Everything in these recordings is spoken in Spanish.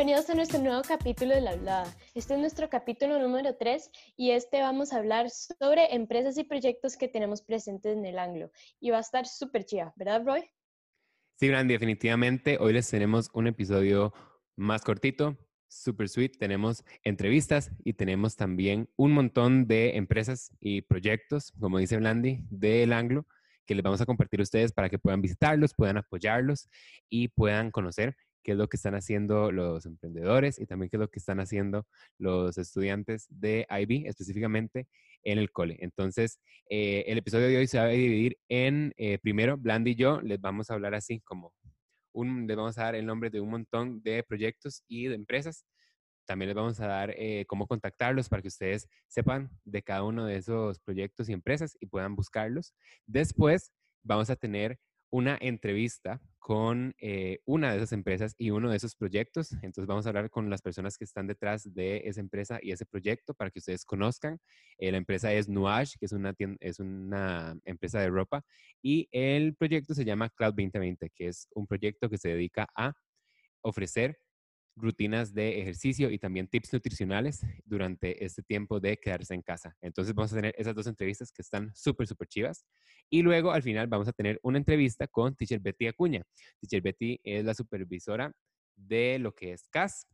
Bienvenidos a nuestro nuevo capítulo de La Hablada. Este es nuestro capítulo número 3 y este vamos a hablar sobre empresas y proyectos que tenemos presentes en el Anglo. Y va a estar súper chida, ¿verdad, Roy? Sí, Brandy, definitivamente. Hoy les tenemos un episodio más cortito, super sweet. Tenemos entrevistas y tenemos también un montón de empresas y proyectos, como dice Blandy, del Anglo, que les vamos a compartir a ustedes para que puedan visitarlos, puedan apoyarlos y puedan conocer qué es lo que están haciendo los emprendedores y también qué es lo que están haciendo los estudiantes de IB, específicamente en el cole. Entonces, eh, el episodio de hoy se va a dividir en, eh, primero, Blandy y yo les vamos a hablar así como, un, les vamos a dar el nombre de un montón de proyectos y de empresas. También les vamos a dar eh, cómo contactarlos para que ustedes sepan de cada uno de esos proyectos y empresas y puedan buscarlos. Después vamos a tener una entrevista con eh, una de esas empresas y uno de esos proyectos. Entonces vamos a hablar con las personas que están detrás de esa empresa y ese proyecto para que ustedes conozcan. Eh, la empresa es Nuage, que es una, es una empresa de ropa, y el proyecto se llama Cloud 2020, que es un proyecto que se dedica a ofrecer rutinas de ejercicio y también tips nutricionales durante este tiempo de quedarse en casa. Entonces vamos a tener esas dos entrevistas que están súper, súper chivas. Y luego al final vamos a tener una entrevista con Teacher Betty Acuña. Teacher Betty es la supervisora de lo que es CAS,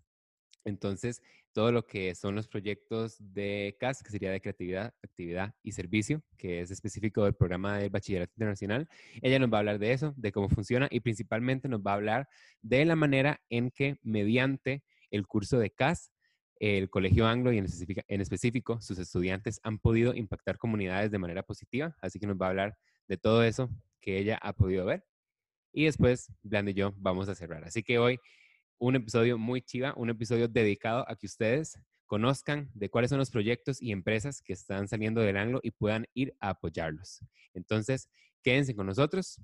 entonces, todo lo que son los proyectos de CAS, que sería de creatividad, actividad y servicio, que es específico del programa de Bachillerato Internacional, ella nos va a hablar de eso, de cómo funciona y principalmente nos va a hablar de la manera en que mediante el curso de CAS, el Colegio Anglo y en específico, en específico sus estudiantes han podido impactar comunidades de manera positiva, así que nos va a hablar de todo eso que ella ha podido ver. Y después, Bland y yo vamos a cerrar. Así que hoy un episodio muy chiva, un episodio dedicado a que ustedes conozcan de cuáles son los proyectos y empresas que están saliendo del anglo y puedan ir a apoyarlos. Entonces, quédense con nosotros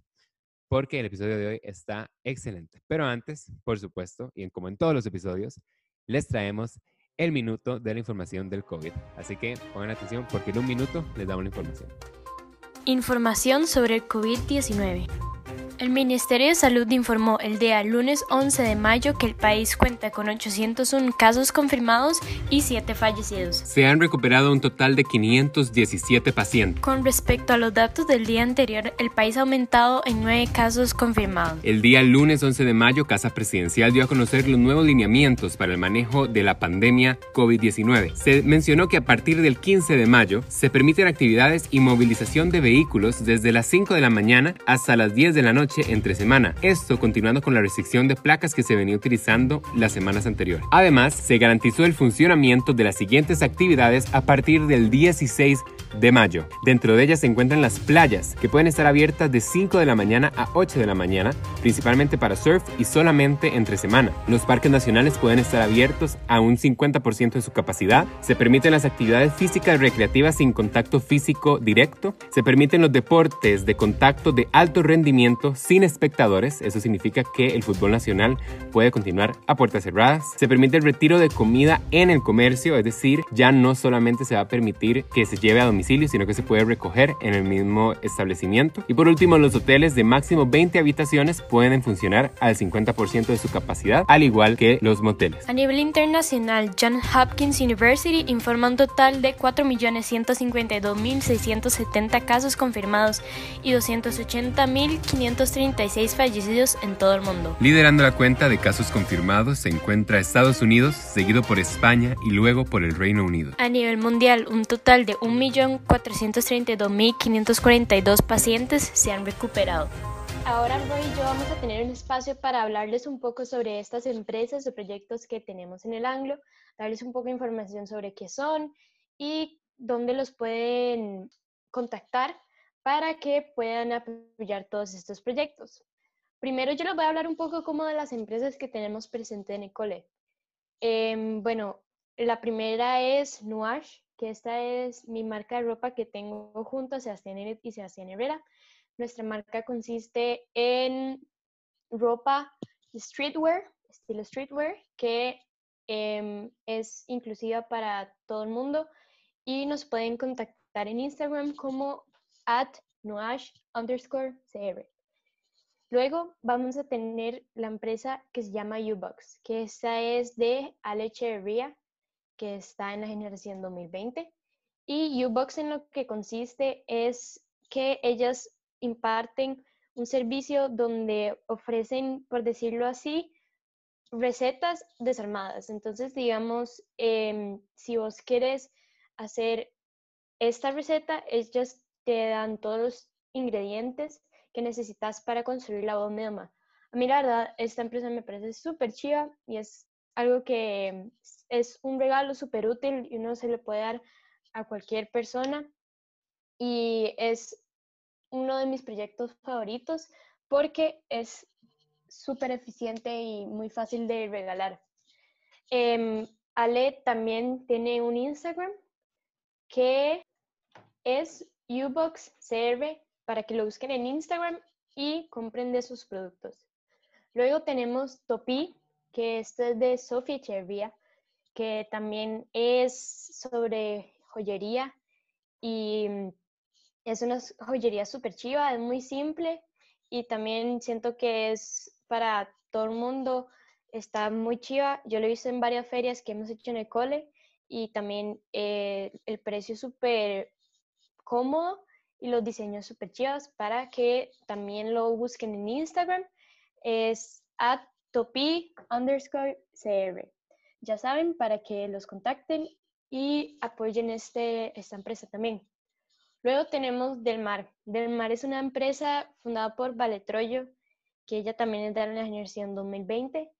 porque el episodio de hoy está excelente. Pero antes, por supuesto, y como en todos los episodios, les traemos el minuto de la información del COVID. Así que pongan atención porque en un minuto les damos la información. Información sobre el COVID-19. El Ministerio de Salud informó el día lunes 11 de mayo que el país cuenta con 801 casos confirmados y 7 fallecidos. Se han recuperado un total de 517 pacientes. Con respecto a los datos del día anterior, el país ha aumentado en 9 casos confirmados. El día lunes 11 de mayo, Casa Presidencial dio a conocer los nuevos lineamientos para el manejo de la pandemia COVID-19. Se mencionó que a partir del 15 de mayo se permiten actividades y movilización de vehículos desde las 5 de la mañana hasta las 10 de la noche entre semana. Esto continuando con la restricción de placas que se venía utilizando las semanas anteriores. Además, se garantizó el funcionamiento de las siguientes actividades a partir del 16 de mayo. Dentro de ellas se encuentran las playas, que pueden estar abiertas de 5 de la mañana a 8 de la mañana, principalmente para surf y solamente entre semana. Los parques nacionales pueden estar abiertos a un 50% de su capacidad. Se permiten las actividades físicas recreativas sin contacto físico directo. Se permiten los deportes de contacto de alto rendimiento sin espectadores. Eso significa que el fútbol nacional puede continuar a puertas cerradas. Se permite el retiro de comida en el comercio, es decir, ya no solamente se va a permitir que se lleve a domicilio sino que se puede recoger en el mismo establecimiento. Y por último, los hoteles de máximo 20 habitaciones pueden funcionar al 50% de su capacidad, al igual que los moteles. A nivel internacional, John Hopkins University informa un total de 4.152.670 casos confirmados y 280.536 fallecidos en todo el mundo. Liderando la cuenta de casos confirmados se encuentra Estados Unidos, seguido por España y luego por el Reino Unido. A nivel mundial, un total de 1.000.000 432.542 pacientes se han recuperado. Ahora Roy y yo vamos a tener un espacio para hablarles un poco sobre estas empresas o proyectos que tenemos en el Anglo, darles un poco de información sobre qué son y dónde los pueden contactar para que puedan apoyar todos estos proyectos. Primero yo les voy a hablar un poco como de las empresas que tenemos presente en Ecole. Eh, bueno, la primera es Nuash, esta es mi marca de ropa que tengo junto a Sebastián y Sebastián Herrera. Nuestra marca consiste en ropa streetwear, estilo streetwear, que em, es inclusiva para todo el mundo y nos pueden contactar en Instagram como at underscore cr. Luego vamos a tener la empresa que se llama Ubox, que esta es de Ale Echeverría, que está en la generación 2020. Y Ubox en lo que consiste es que ellas imparten un servicio donde ofrecen, por decirlo así, recetas desarmadas. Entonces, digamos, em, si vos quieres hacer esta receta, ellas te dan todos los ingredientes que necesitas para construir la bomba. A mí la verdad, esta empresa me parece súper chiva y es algo que es un regalo súper útil y uno se le puede dar a cualquier persona. Y es uno de mis proyectos favoritos porque es súper eficiente y muy fácil de regalar. Em, Ale también tiene un Instagram que es UboxCR para que lo busquen en Instagram y compren de sus productos. Luego tenemos Topi, que esto es de Sofía Chervia, que también es sobre joyería y es una joyería súper chiva, es muy simple y también siento que es para todo el mundo, está muy chiva. Yo lo he visto en varias ferias que hemos hecho en el cole y también eh, el precio súper cómodo y los diseños súper chivas para que también lo busquen en Instagram. Es at topi underscore cr. Ya saben, para que los contacten y apoyen este, esta empresa también. Luego tenemos Del Mar. Del Mar es una empresa fundada por Vale Troyo, que ella también es de la generación 2020.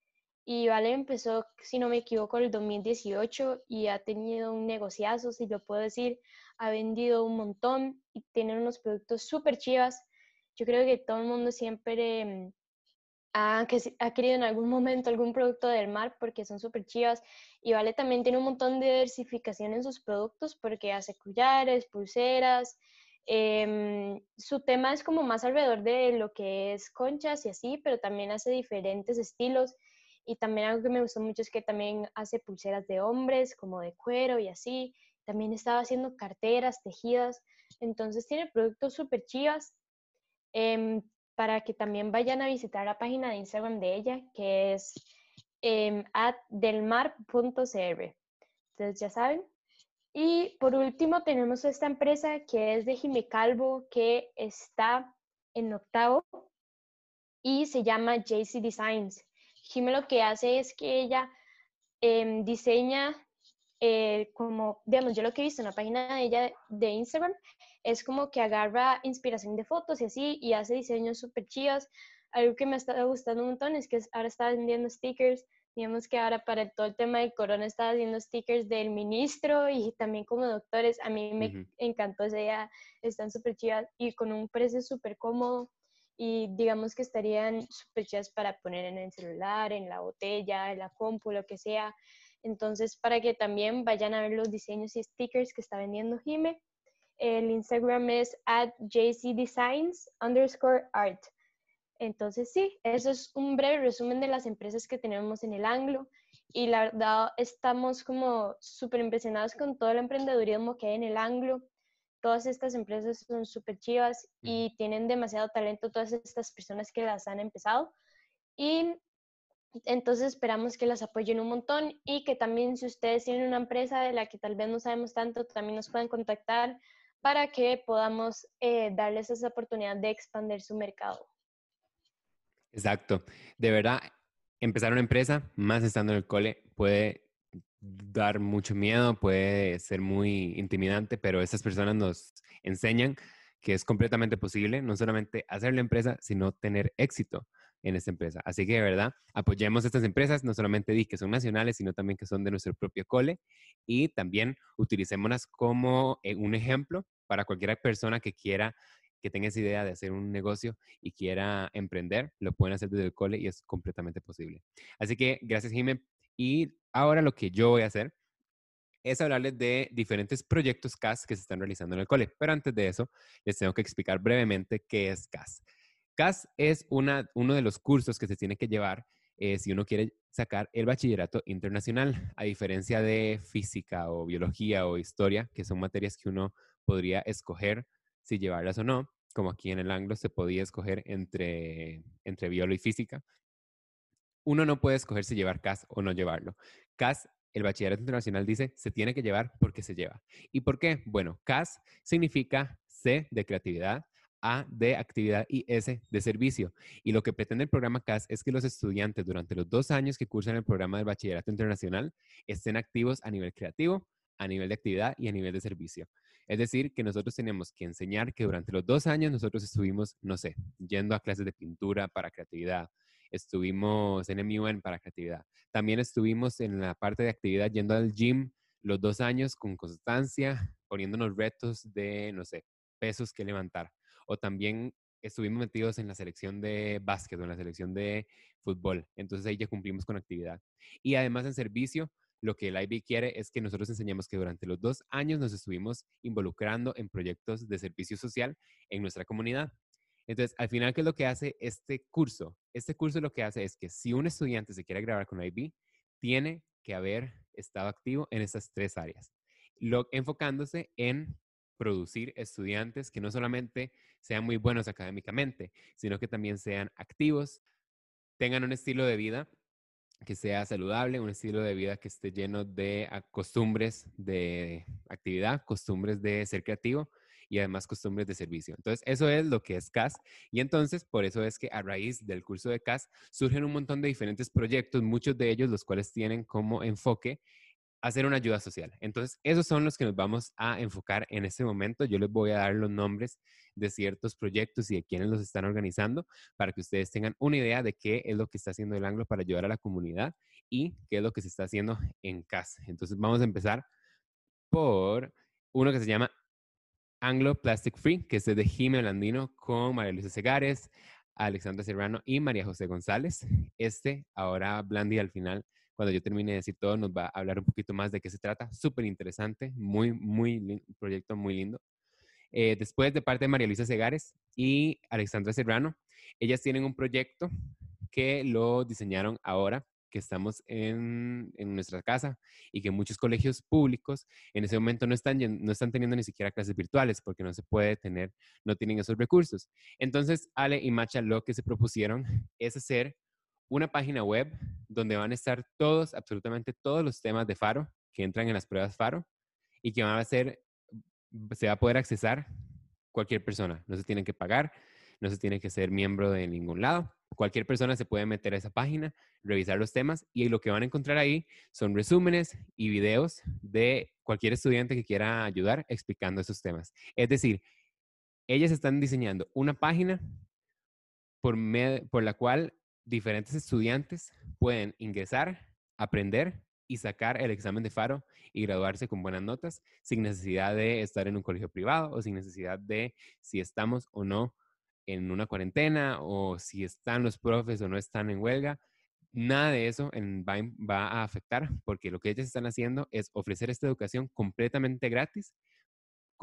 Y Vale empezó, si no me equivoco, en el 2018 y ha tenido un negociazo, si lo puedo decir, ha vendido un montón y tiene unos productos súper chivas. Yo creo que todo el mundo siempre ha, ha, querido en algún momento algún producto del mar porque son súper chivas. Y Vale también tiene un montón de diversificación en sus productos porque hace collares, pulseras. Em, su tema es como más alrededor de lo que es conchas y así, pero también hace diferentes estilos. Y también algo que me gustó mucho es que también hace pulseras de hombres, como de cuero y así. También estaba haciendo carteras, tejidas. Entonces tiene productos súper chivas em, para que también vayan a visitar la página de Instagram de ella, que es eh, delmar.cr. Entonces ya saben. Y por último tenemos esta empresa que es de Jime Calvo, que está en octavo y se llama JC Designs. Jime lo que hace es que ella em, diseña eh, como, digamos, yo lo que he visto en la página de ella de Instagram es como que agarra inspiración de fotos y así y hace diseños súper chivas. Algo que me está gustando un montón es que ahora está vendiendo stickers. Digamos que ahora para todo el tema del corona está haciendo stickers del ministro y también como doctores. A mí me encantó esa idea. Están súper chivas y con un precio súper cómodo y digamos que estarían súper chivas para poner en el celular, en la botella, en la compu, lo que sea. Entonces, para que también vayan a ver los diseños y stickers que está vendiendo Jime, el Instagram es at jcdesigns underscore art. Entonces, sí, eso es un breve resumen de las empresas que tenemos en el Anglo. Y la verdad, estamos como súper impresionados con todo el emprendedurismo que hay en el Anglo. Todas estas empresas son súper chivas y tienen demasiado talento todas estas personas que las han empezado. Y entonces esperamos que las apoyen un montón y que también si ustedes tienen una empresa de la que tal vez no sabemos tanto, también nos puedan contactar para que podamos eh, darles esa oportunidad de expandir su mercado. Exacto. De verdad, empezar una empresa, más estando en el cole, puede dar mucho miedo, puede ser muy intimidante, pero estas personas nos enseñan que es completamente posible no solamente hacer la empresa, sino tener éxito en esta empresa. Así que de verdad, apoyemos estas empresas, no solamente di que son nacionales, sino también que son de nuestro propio cole y también utilicémonos como eh, un ejemplo para cualquier persona que quiera que tenga esa idea de hacer un negocio y quiera emprender, lo pueden hacer desde el cole y es completamente posible. Así que gracias, Jiménez. Y ahora lo que yo voy a hacer es hablarles de diferentes proyectos CAS que se están realizando en el cole. Pero antes de eso, les tengo que explicar brevemente qué es CAS. CAS es uno de los cursos que se tiene que llevar eh, si uno quiere sacar el bachillerato internacional, a diferencia de física o biología o historia, que son materias que uno podría escoger si llevarlas o no. como aquí en el Anglo se podía escoger entre, entre biolo y física, uno no puede escoger si llevar CAS o no llevarlo. CAS, el bachillerato internacional dice, se tiene que llevar porque se lleva. ¿Y por qué? Bueno, CAS significa C de creatividad, A de actividad y S de servicio. Y lo que pretende el programa CAS es que los estudiantes durante los dos años que cursan el programa del bachillerato internacional estén activos a nivel creativo, a nivel de actividad y a nivel de servicio. Es decir, que nosotros tenemos que enseñar que durante los dos años nosotros estuvimos, no sé, yendo a clases de pintura para creatividad, estuvimos en MUN para creatividad, también estuvimos en la parte de actividad yendo al gym los dos años con constancia, poniéndonos retos de, no sé, pesos que levantar. O también estuvimos metidos en la selección de básquet o en la selección de fútbol. Entonces ahí ya cumplimos con actividad. Y además en servicio, lo que el IB quiere es que nosotros enseñemos que durante los dos años nos estuvimos involucrando en proyectos de servicio social en nuestra comunidad. Entonces, al final, ¿qué es lo que hace este curso? Este curso lo que hace es que si un estudiante se quiere grabar con IB, tiene que haber estado activo en estas tres áreas, lo, enfocándose en producir estudiantes que no solamente sean muy buenos académicamente, sino que también sean activos, tengan un estilo de vida que sea saludable, un estilo de vida que esté lleno de costumbres de actividad, costumbres de ser creativo y además costumbres de servicio. Entonces, eso es lo que es CAS. Y entonces, por eso es que a raíz del curso de CAS surgen un montón de diferentes proyectos, muchos de ellos los cuales tienen como enfoque hacer una ayuda social. Entonces, esos son los que nos vamos a enfocar en este momento. Yo les voy a dar los nombres de ciertos proyectos y de quienes los están organizando para que ustedes tengan una idea de qué es lo que está haciendo el Anglo para ayudar a la comunidad y qué es lo que se está haciendo en casa. Entonces, vamos a empezar por uno que se llama Anglo Plastic Free, que es de Jiménez Landino con María Luisa Segares, Alexandra Serrano y María José González. Este, ahora Blandi al final cuando yo termine de decir todo, nos va a hablar un poquito más de qué se trata. Súper interesante, muy, muy, un proyecto muy lindo. Eh, después, de parte de María Luisa Segares y Alexandra Serrano, ellas tienen un proyecto que lo diseñaron ahora que estamos en, en, nuestra casa y que muchos colegios públicos en ese momento no están, no están teniendo ni siquiera clases virtuales porque no se puede tener, no tienen esos recursos. Entonces, Ale y Macha lo que se propusieron es hacer una página web donde van a estar todos, absolutamente todos los temas de Faro que entran en las pruebas Faro y que van a ser, se va a poder accesar cualquier persona. No se tiene que pagar, no se tiene que ser miembro de ningún lado. Cualquier persona se puede meter a esa página, revisar los temas y lo que van a encontrar ahí son resúmenes y videos de cualquier estudiante que quiera ayudar explicando esos temas. Es decir, ellas están diseñando una página por, por la cual diferentes estudiantes pueden ingresar, aprender y sacar el examen de Faro y graduarse con buenas notas sin necesidad de estar en un colegio privado o sin necesidad de si estamos o no en una cuarentena o si están los profes o no están en huelga. Nada de eso en va a afectar porque lo que ellos están haciendo es ofrecer esta educación completamente gratis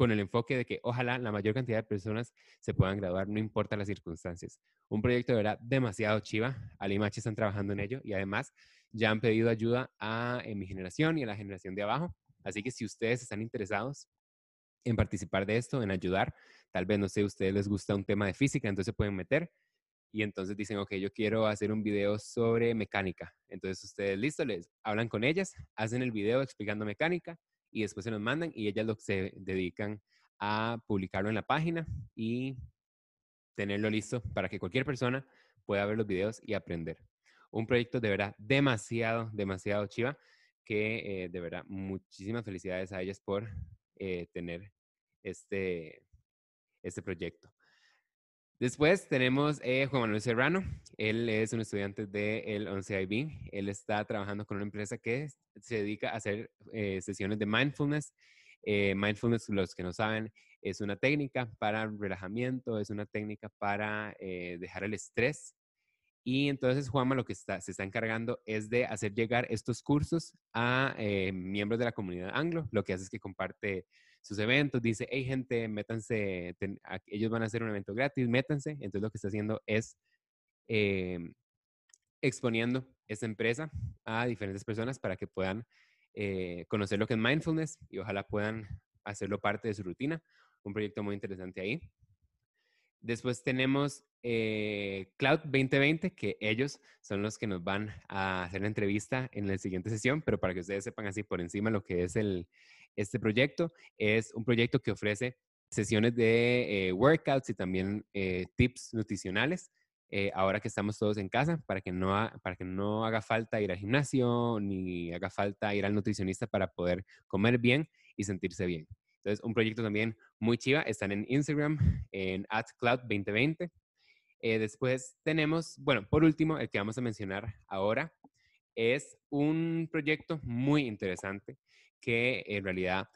con el enfoque de que ojalá la mayor cantidad de personas se puedan graduar, no importa las circunstancias. Un proyecto de verdad demasiado chiva. Ali y están trabajando en ello y además ya han pedido ayuda a mi generación y a la generación de abajo. Así que si ustedes están interesados en participar de esto, en ayudar, tal vez, no sé, a ustedes les gusta un tema de física, entonces pueden meter y entonces dicen, ok, yo quiero hacer un video sobre mecánica. Entonces ustedes, listo, les hablan con ellas, hacen el video explicando mecánica y después se nos mandan y ellas lo se dedican a publicarlo en la página y tenerlo listo para que cualquier persona pueda ver los videos y aprender. Un proyecto de verdad demasiado, demasiado chiva que eh, de verdad muchísimas felicidades a ellas por eh, tener este, este proyecto. Después tenemos eh, Juan Manuel Serrano. Él es un estudiante del 11IB. Él está trabajando con una empresa que se dedica a hacer eh, sesiones de mindfulness. Eh, mindfulness, los que no saben, es una técnica para relajamiento, es una técnica para dejar el estrés. Y entonces Juanma lo que está, se está encargando es de hacer llegar estos cursos a miembros de la comunidad anglo. Lo que hace es que comparte sus eventos, dice, hey gente, métanse, ellos van a hacer un evento gratis, métanse. Entonces lo que está haciendo es em, exponiendo esta empresa a diferentes personas para que puedan eh, conocer lo que es mindfulness y ojalá puedan hacerlo parte de su rutina. Un proyecto muy interesante ahí. Después tenemos eh, Cloud 2020, que ellos son los que nos van a hacer la entrevista en la siguiente sesión, pero para que ustedes sepan así por encima lo que es el, este proyecto, es un proyecto que ofrece sesiones de eh, workouts y también eh, tips nutricionales. ahora que estamos todos en casa, para que, no para que no haga falta ir al gimnasio ni haga falta ir al nutricionista para poder comer bien y sentirse bien. Entonces, un proyecto también muy chiva. Están en Instagram, en atcloud2020. Eh, después tenemos, bueno, por último, el que vamos a mencionar ahora es un proyecto muy interesante que en realidad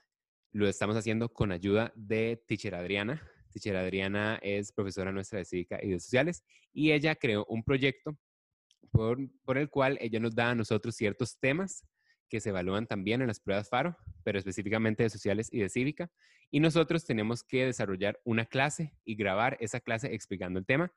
lo estamos haciendo con ayuda de Teacher Adriana. Teacher Adriana es profesora nuestra de Cívica y de Sociales y ella creó un proyecto por, por el cual ella nos da a nosotros ciertos temas que se evalúan también en las pruebas FARO, pero específicamente de sociales y de cívica. Y nosotros tenemos que desarrollar una clase y grabar esa clase explicando el tema.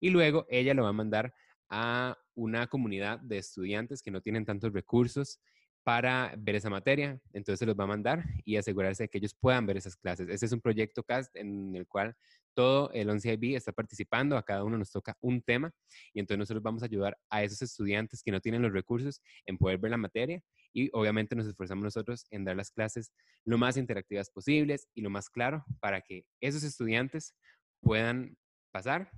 Y luego ella lo va a mandar a una comunidad de estudiantes que no tienen tantos recursos para ver esa materia. Entonces se los va a mandar y asegurarse de que ellos puedan ver esas clases. Ese es un proyecto CAST en el cual todo el 11IB está participando, a cada uno nos toca un tema y entonces nosotros vamos a ayudar a esos estudiantes que no tienen los recursos en poder ver la materia y obviamente nos esforzamos nosotros en dar las clases lo más interactivas posibles y lo más claro para que esos estudiantes puedan pasar,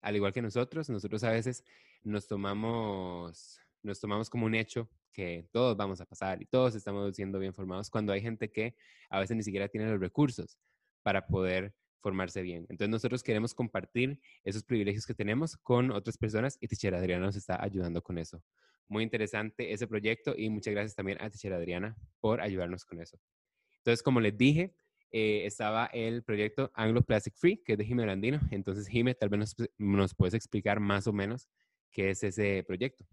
al igual que nosotros. Nosotros a veces nos tomamos, nos tomamos como un hecho que todos vamos a pasar y todos estamos siendo bien formados cuando hay gente que a veces ni siquiera tiene los recursos para poder formarse bien. Entonces nosotros queremos compartir esos privilegios que tenemos con otras personas y Teacher Adriana nos está ayudando con eso. Muy interesante ese proyecto y muchas gracias también a Teacher Adriana por ayudarnos con eso. Entonces, como les dije, eh, estaba el proyecto Anglo Plastic Free, que es de Jimé Landino. Entonces, Jimé, tal vez nos, nos puedes explicar más o menos qué es ese proyecto.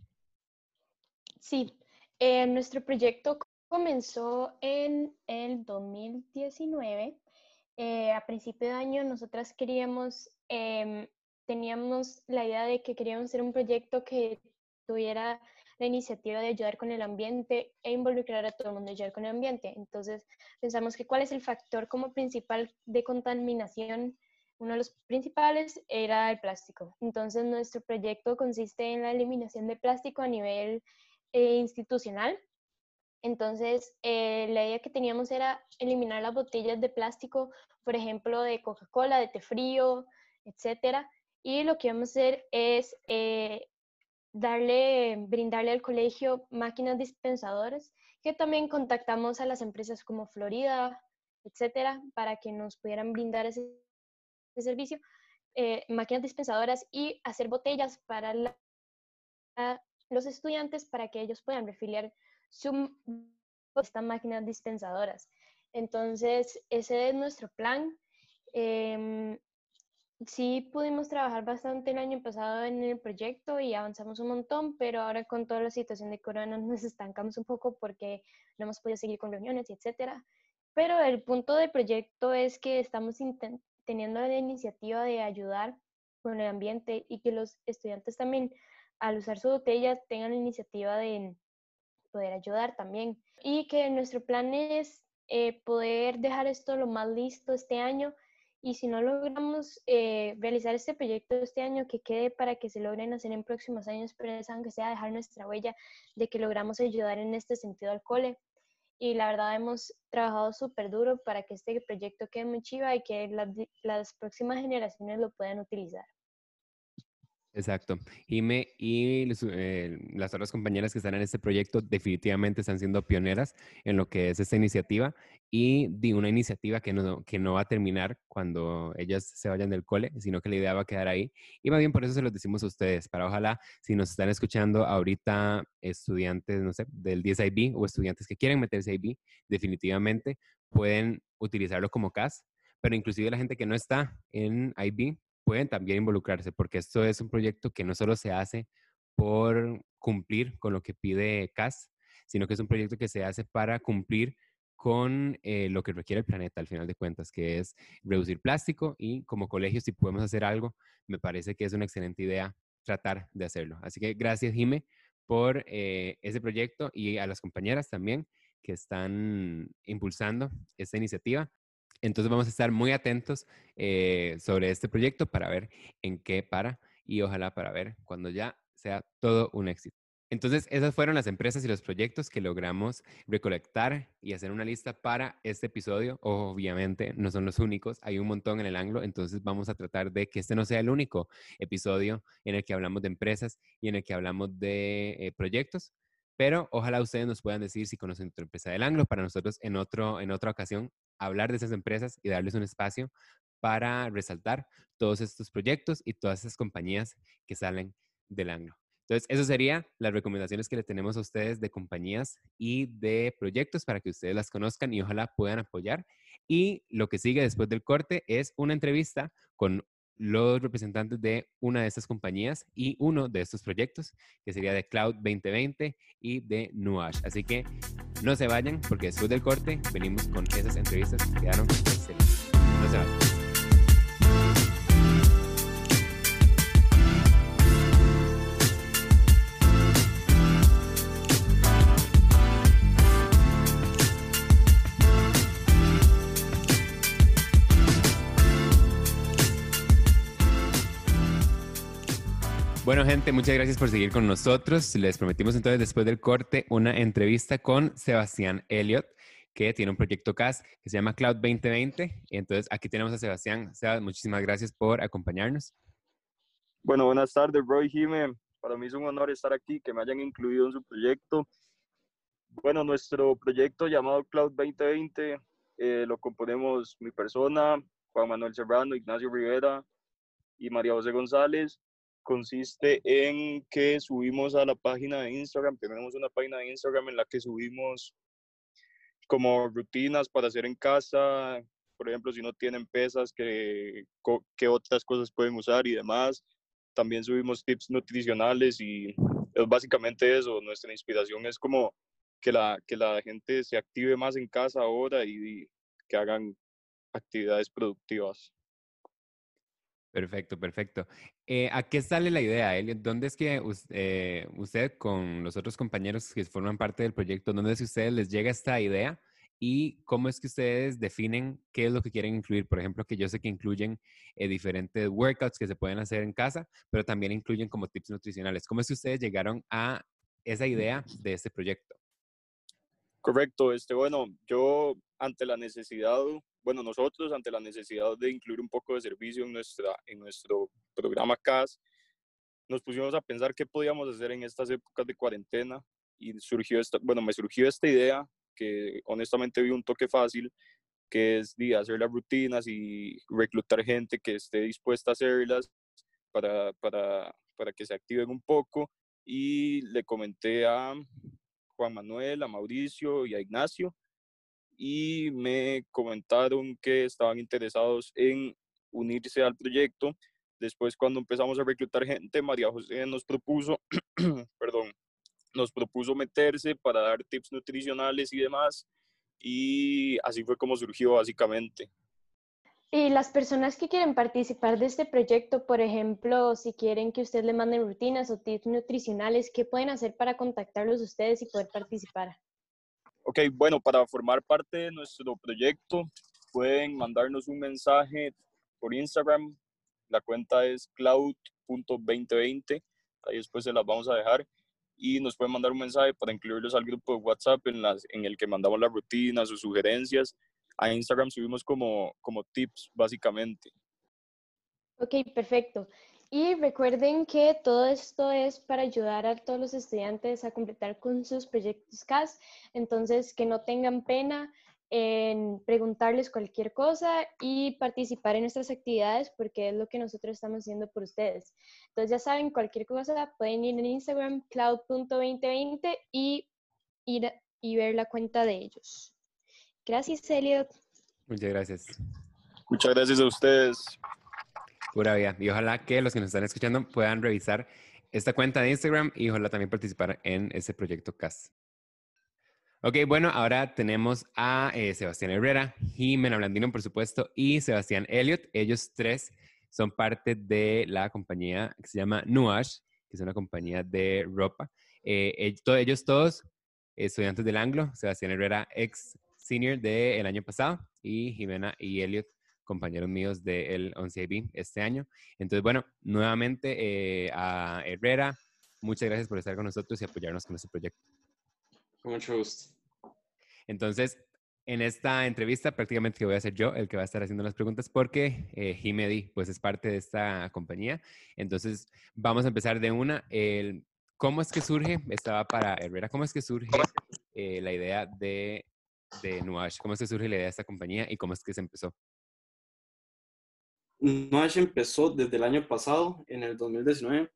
Sí, eh, nuestro proyecto comenzó en el 2019 eh, a principio de año nosotras queríamos, em, teníamos la idea de que queríamos hacer un proyecto que tuviera la iniciativa de ayudar con el ambiente e involucrar a todo el mundo a ayudar con el ambiente. Entonces pensamos que cuál es el factor como principal de contaminación. Uno de los principales era el plástico. Entonces nuestro proyecto consiste en la eliminación de plástico a nivel eh, institucional entonces, eh, la idea que teníamos era eliminar las botellas de plástico, por ejemplo, de Coca-Cola, de té frío, etcétera. Y lo que vamos a hacer es eh, darle, brindarle al colegio máquinas dispensadoras, que también contactamos a las empresas como Florida, etcétera, para que nos pudieran brindar ese, servicio, eh, máquinas dispensadoras y hacer botellas para los estudiantes para que ellos puedan refiliar son estas máquinas dispensadoras. Entonces, ese es nuestro plan. Eh, sí pudimos trabajar bastante el año pasado en el proyecto y avanzamos un montón, pero ahora con toda la situación de corona nos estancamos un poco porque no hemos podido seguir con reuniones y etcétera. Pero el punto del proyecto es que estamos teniendo la iniciativa de ayudar con el ambiente y que los estudiantes también, al usar su botella, tengan la iniciativa de poder ayudar también. Y que nuestro plan es eh, poder dejar esto lo más listo este año y si no logramos eh, realizar este proyecto este año, que quede para que se logren hacer en próximos años, pero es aunque sea dejar nuestra huella de que logramos ayudar en este sentido al cole. Y la verdad hemos trabajado súper duro para que este proyecto quede muy chiva y que las próximas generaciones lo puedan utilizar. Exacto. Jime y eh, las otras compañeras que están en este proyecto definitivamente están siendo pioneras en lo que es esta iniciativa y de una iniciativa que no, que no va a terminar cuando ellas se vayan del cole, sino que la idea va a quedar ahí. Y más bien por eso se los decimos a ustedes, para ojalá si nos están escuchando ahorita estudiantes, no sé, del 10 IB o estudiantes que quieren meterse IB, definitivamente pueden utilizarlo como CAS, pero inclusive la gente que no está en IB pueden también involucrarse, porque esto es un proyecto que no solo se hace por cumplir con lo que pide CAS, sino que es un proyecto que se hace para cumplir con eh, lo que requiere el planeta al final de cuentas, que es reducir plástico y como colegio si podemos hacer algo, me parece que es una excelente idea tratar de hacerlo. Así que gracias Jime por eh, ese proyecto y a las compañeras también que están impulsando esta iniciativa. Entonces vamos a estar muy atentos eh, sobre este proyecto para ver en qué para y ojalá para ver cuando ya sea todo un éxito. Entonces, esas fueron las empresas y los proyectos que logramos recolectar y hacer una lista para este episodio. Obviamente, no son los únicos, hay un montón en el ángulo, entonces vamos a tratar de que este no sea el único episodio en el que hablamos de empresas y en el que hablamos de eh, proyectos, pero ojalá ustedes nos puedan decir si conocen otra empresa del ángulo para nosotros en, otro, en otra ocasión hablar de esas empresas y darles un espacio para resaltar todos estos proyectos y todas esas compañías que salen del ángulo. Entonces, eso sería las recomendaciones que le tenemos a ustedes de compañías y de proyectos para que ustedes las conozcan y ojalá puedan apoyar. Y lo que sigue después del corte es una entrevista con los representantes de una de estas compañías y uno de estos proyectos, que sería de Cloud 2020 y de Nuash. Así que no se vayan, porque después del corte venimos con esas entrevistas que quedaron excelentes. No se vayan. Bueno, gente, muchas gracias por seguir con nosotros. Les prometimos entonces después del corte una entrevista con Sebastián Elliot, que tiene un proyecto CAS que se llama Cloud 2020. Entonces, aquí tenemos a Sebastián. Sebastián, muchísimas gracias por acompañarnos. Bueno, buenas tardes, Roy Jime. Para mí es un honor estar aquí, que me hayan incluido en su proyecto. Bueno, nuestro proyecto llamado Cloud 2020 eh, lo componemos mi persona, Juan Manuel Serrano, Ignacio Rivera y María José González consiste en que subimos a la página de Instagram, tenemos una página de Instagram en la que subimos como rutinas para hacer en casa, por ejemplo, si no tienen pesas, que otras cosas pueden usar y demás. También subimos tips nutricionales y es básicamente eso. Nuestra inspiración es como que la, que la gente se active más en casa ahora y que hagan actividades productivas. Perfecto, perfecto. Eh, ¿A qué sale la idea, Elliot? ¿Dónde es que eh, usted con los otros compañeros que forman parte del proyecto, dónde es que ustedes les llega esta idea y cómo es que ustedes definen qué es lo que quieren incluir? Por ejemplo, que yo sé que incluyen eh, diferentes workouts que se pueden hacer en casa, pero también incluyen como tips nutricionales. ¿Cómo es que ustedes llegaron a esa idea de este proyecto? Correcto, este, bueno, yo ante la necesidad bueno, nosotros ante la necesidad de incluir un poco de servicio en, nuestra, en nuestro programa CAS, nos pusimos a pensar qué podíamos hacer en estas épocas de cuarentena y surgió esta, bueno, me surgió esta idea que honestamente vi un toque fácil, que es de hacer las rutinas y reclutar gente que esté dispuesta a hacerlas para, para, para que se activen un poco. Y le comenté a Juan Manuel, a Mauricio y a Ignacio y me comentaron que estaban interesados en unirse al proyecto. Después, cuando empezamos a reclutar gente, María José nos propuso, perdón, nos propuso meterse para dar tips nutricionales y demás. Y así fue como surgió básicamente. Y las personas que quieren participar de este proyecto, por ejemplo, si quieren que usted le manden rutinas o tips nutricionales, ¿qué pueden hacer para contactarlos ustedes y poder participar? Ok, bueno, para formar parte de nuestro proyecto pueden mandarnos un mensaje por Instagram. La cuenta es cloud.2020. Ahí después se las vamos a dejar. Y nos pueden mandar un mensaje para incluirlos al grupo de WhatsApp en, el que mandamos las rutinas o sugerencias. A Instagram subimos como, como tips, básicamente. Ok, perfecto. Y recuerden que todo esto es para ayudar a todos los estudiantes a completar con sus proyectos CAS, entonces que no tengan pena en preguntarles cualquier cosa y participar en nuestras actividades porque es lo que nosotros estamos haciendo por ustedes. Entonces ya saben, cualquier cosa pueden ir en Instagram cloud.2020 y ir y ver la cuenta de ellos. Gracias, Elliot. Muchas gracias. Muchas gracias a ustedes. Pura vida. Y ojalá que los que nos están escuchando puedan revisar esta cuenta de Instagram y ojalá también participar en ese proyecto CAS. Ok, bueno, ahora tenemos a eh, Sebastián Herrera, Jimena Blandino, por supuesto, y Sebastián Elliot. Ellos tres son parte de la compañía que se llama Nuash, que es una compañía de ropa. Eh, ellos todos estudiantes del Anglo, Sebastián Herrera, ex senior del año pasado, y Jimena y Elliot, compañeros míos del 11IB este año. Entonces, bueno, nuevamente eh, a Herrera, muchas gracias por estar con nosotros y apoyarnos con este proyecto. Con mucho gusto. Entonces, en esta entrevista prácticamente voy a ser yo el que va a estar haciendo las preguntas porque eh, Jimedi pues es parte de esta compañía. Entonces vamos a empezar de una. El, ¿Cómo es que surge, estaba para Herrera, cómo es que surge eh, la idea de, de Nuash? ¿Cómo es que surge la idea de esta compañía y cómo es que se empezó? Nuash empezó desde el año pasado, en el 2019,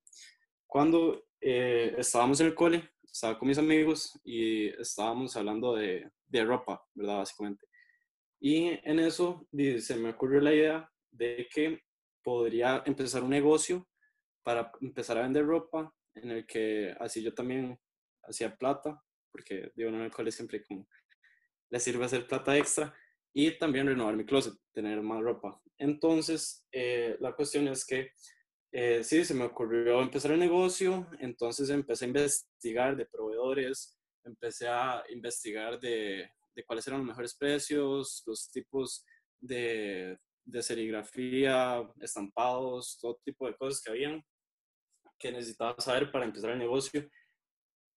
cuando eh, estábamos en el cole, estaba con mis amigos y estábamos hablando de, de ropa, ¿verdad? Básicamente. Y en eso se me ocurrió la idea de que podría empezar un negocio para empezar a vender ropa en el que así yo también hacía plata, porque digo, en el cual siempre como le sirve hacer plata extra y también renovar mi closet, tener más ropa. Entonces, eh, la cuestión es que eh, sí, se me ocurrió empezar el negocio, entonces empecé a investigar de proveedores, empecé a investigar de, de cuáles eran los mejores precios, los tipos de, de serigrafía, estampados, todo tipo de cosas que habían que necesitaba saber para empezar el negocio.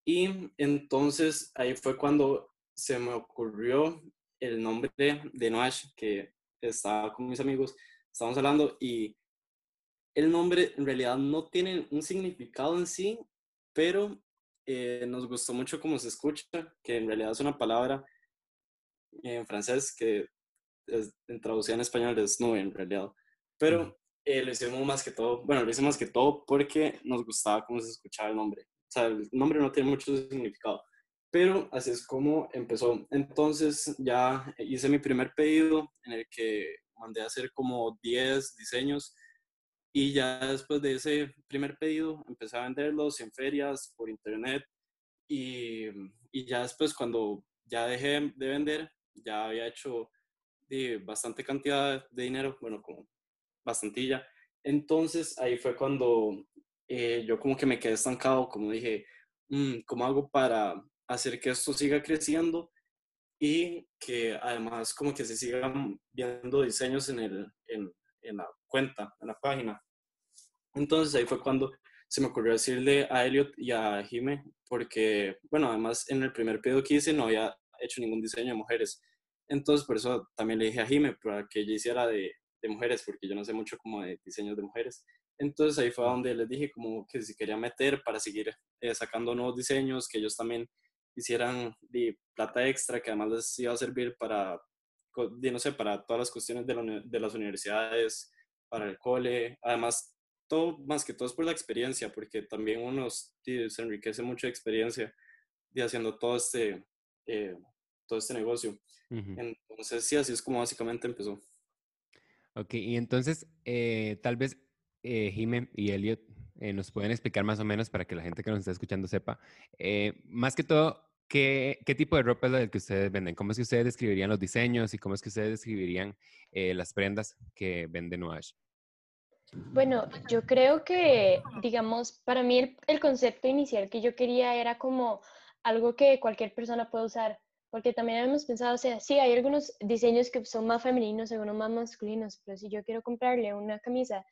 Y entonces ahí fue cuando se me ocurrió el nombre de Noash, que estaba con mis amigos, estábamos hablando y el nombre en realidad no tiene un significado en sí, pero eh, nos gustó mucho cómo se escucha, que en realidad es una palabra en francés que es, en traducción en español es nube en realidad. Pero eh, lo hicimos más que todo, bueno, lo hicimos más que todo porque nos gustaba cómo se escuchaba el nombre. O sea, el nombre no tiene mucho significado, pero así es como empezó. Entonces ya hice mi primer pedido en el que mandé a hacer como 10 diseños y ya después de ese primer pedido empecé a venderlos en ferias, por internet y, y ya después cuando ya dejé de vender, ya había hecho de bastante cantidad de dinero, bueno, como bastantilla. Entonces ahí fue cuando eh, yo como que me quedé estancado, como dije, mm, ¿cómo hago para hacer que esto siga creciendo? Y que además como que se sigan viendo diseños en, el, en, en la cuenta, en la página. Entonces ahí fue cuando se me ocurrió decirle a Elliot y a Jime, porque, bueno, además en el primer pedido que hice no había hecho ningún diseño de mujeres. Entonces por eso también le dije a Jime para que ella hiciera de, de mujeres, porque yo no sé mucho como de diseños de mujeres. Entonces ahí fue donde les dije como que si quería meter para seguir eh, sacando nuevos diseños, que ellos también hicieran de plata extra, que además les iba a servir para, no sé, para todas las cuestiones de, de las universidades, para el cole. Además, todo, más que todo es por la experiencia, porque también uno se enriquece mucho de experiencia de haciendo todo este, eh, todo este negocio. Entonces, sí, así es como básicamente empezó. Ok, y entonces eh, tal vez eh, Jime y Elliot eh, nos pueden explicar más o menos para que la gente que nos está escuchando sepa, eh, más que todo, ¿qué, ¿qué, tipo de ropa es la que ustedes venden? ¿Cómo es que ustedes describirían los diseños y cómo es que ustedes describirían las prendas que vende Nuash? Bueno, yo creo que, digamos, para mí el, el concepto inicial que yo quería era como algo que cualquier persona puede usar porque también hemos pensado, o sea, sí, hay algunos diseños que son más femeninos, algunos más masculinos, pero si yo quiero comprarle una camisa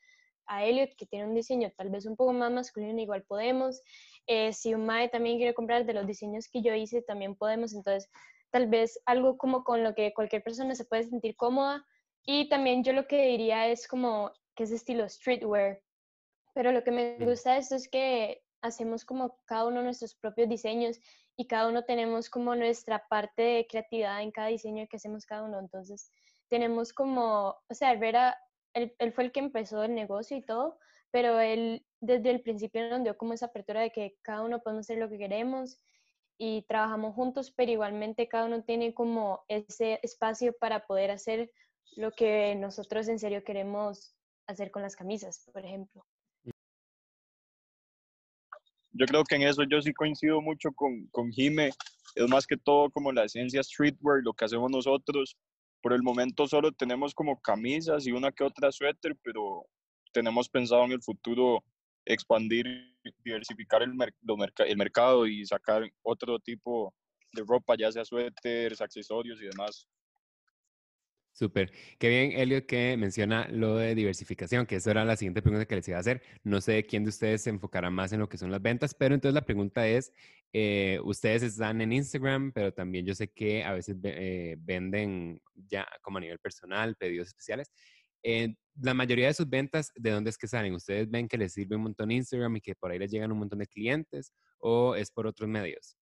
a Elliot que tiene un diseño tal vez un poco más masculino, igual podemos. Eh, si un Mae también quiere comprar de los diseños que yo hice, también podemos. Entonces, tal vez algo como con lo que cualquier persona se puede sentir cómoda. Y también yo lo que diría es como que es estilo streetwear. Pero lo que me gusta de esto es que hacemos como cada uno nuestros propios diseños y cada uno tenemos como nuestra parte de creatividad en cada diseño que hacemos cada uno. Entonces, tenemos como, o sea, él, él fue el que empezó el negocio y todo, pero él desde el principio nos dio como esa apertura de que cada uno podemos hacer lo que queremos y trabajamos juntos, pero igualmente cada uno tiene como ese espacio para poder hacer lo que nosotros en serio queremos hacer con las camisas, por ejemplo. Yo creo que en eso yo sí coincido mucho con, con Jime. Es más que todo como la esencia streetwear, lo que hacemos nosotros. Por el momento solo tenemos como camisas y una que otra suéter, pero tenemos pensado en el futuro expandir, diversificar el, el mercado y sacar otro tipo de ropa, ya sea suéteres, accesorios y demás. Súper. Qué bien, Elliot, que menciona lo de diversificación, que esa era la siguiente pregunta que les iba a hacer. No sé quién de ustedes se enfocará más en lo que son las ventas, pero entonces la pregunta es, eh, ustedes están en Instagram, pero también yo sé que a veces eh, venden ya como a nivel personal, pedidos especiales. Eh, la mayoría de sus ventas, ¿de dónde es que salen? ¿Ustedes ven que les sirve un montón Instagram y que por ahí les llegan un montón de clientes o es por otros medios?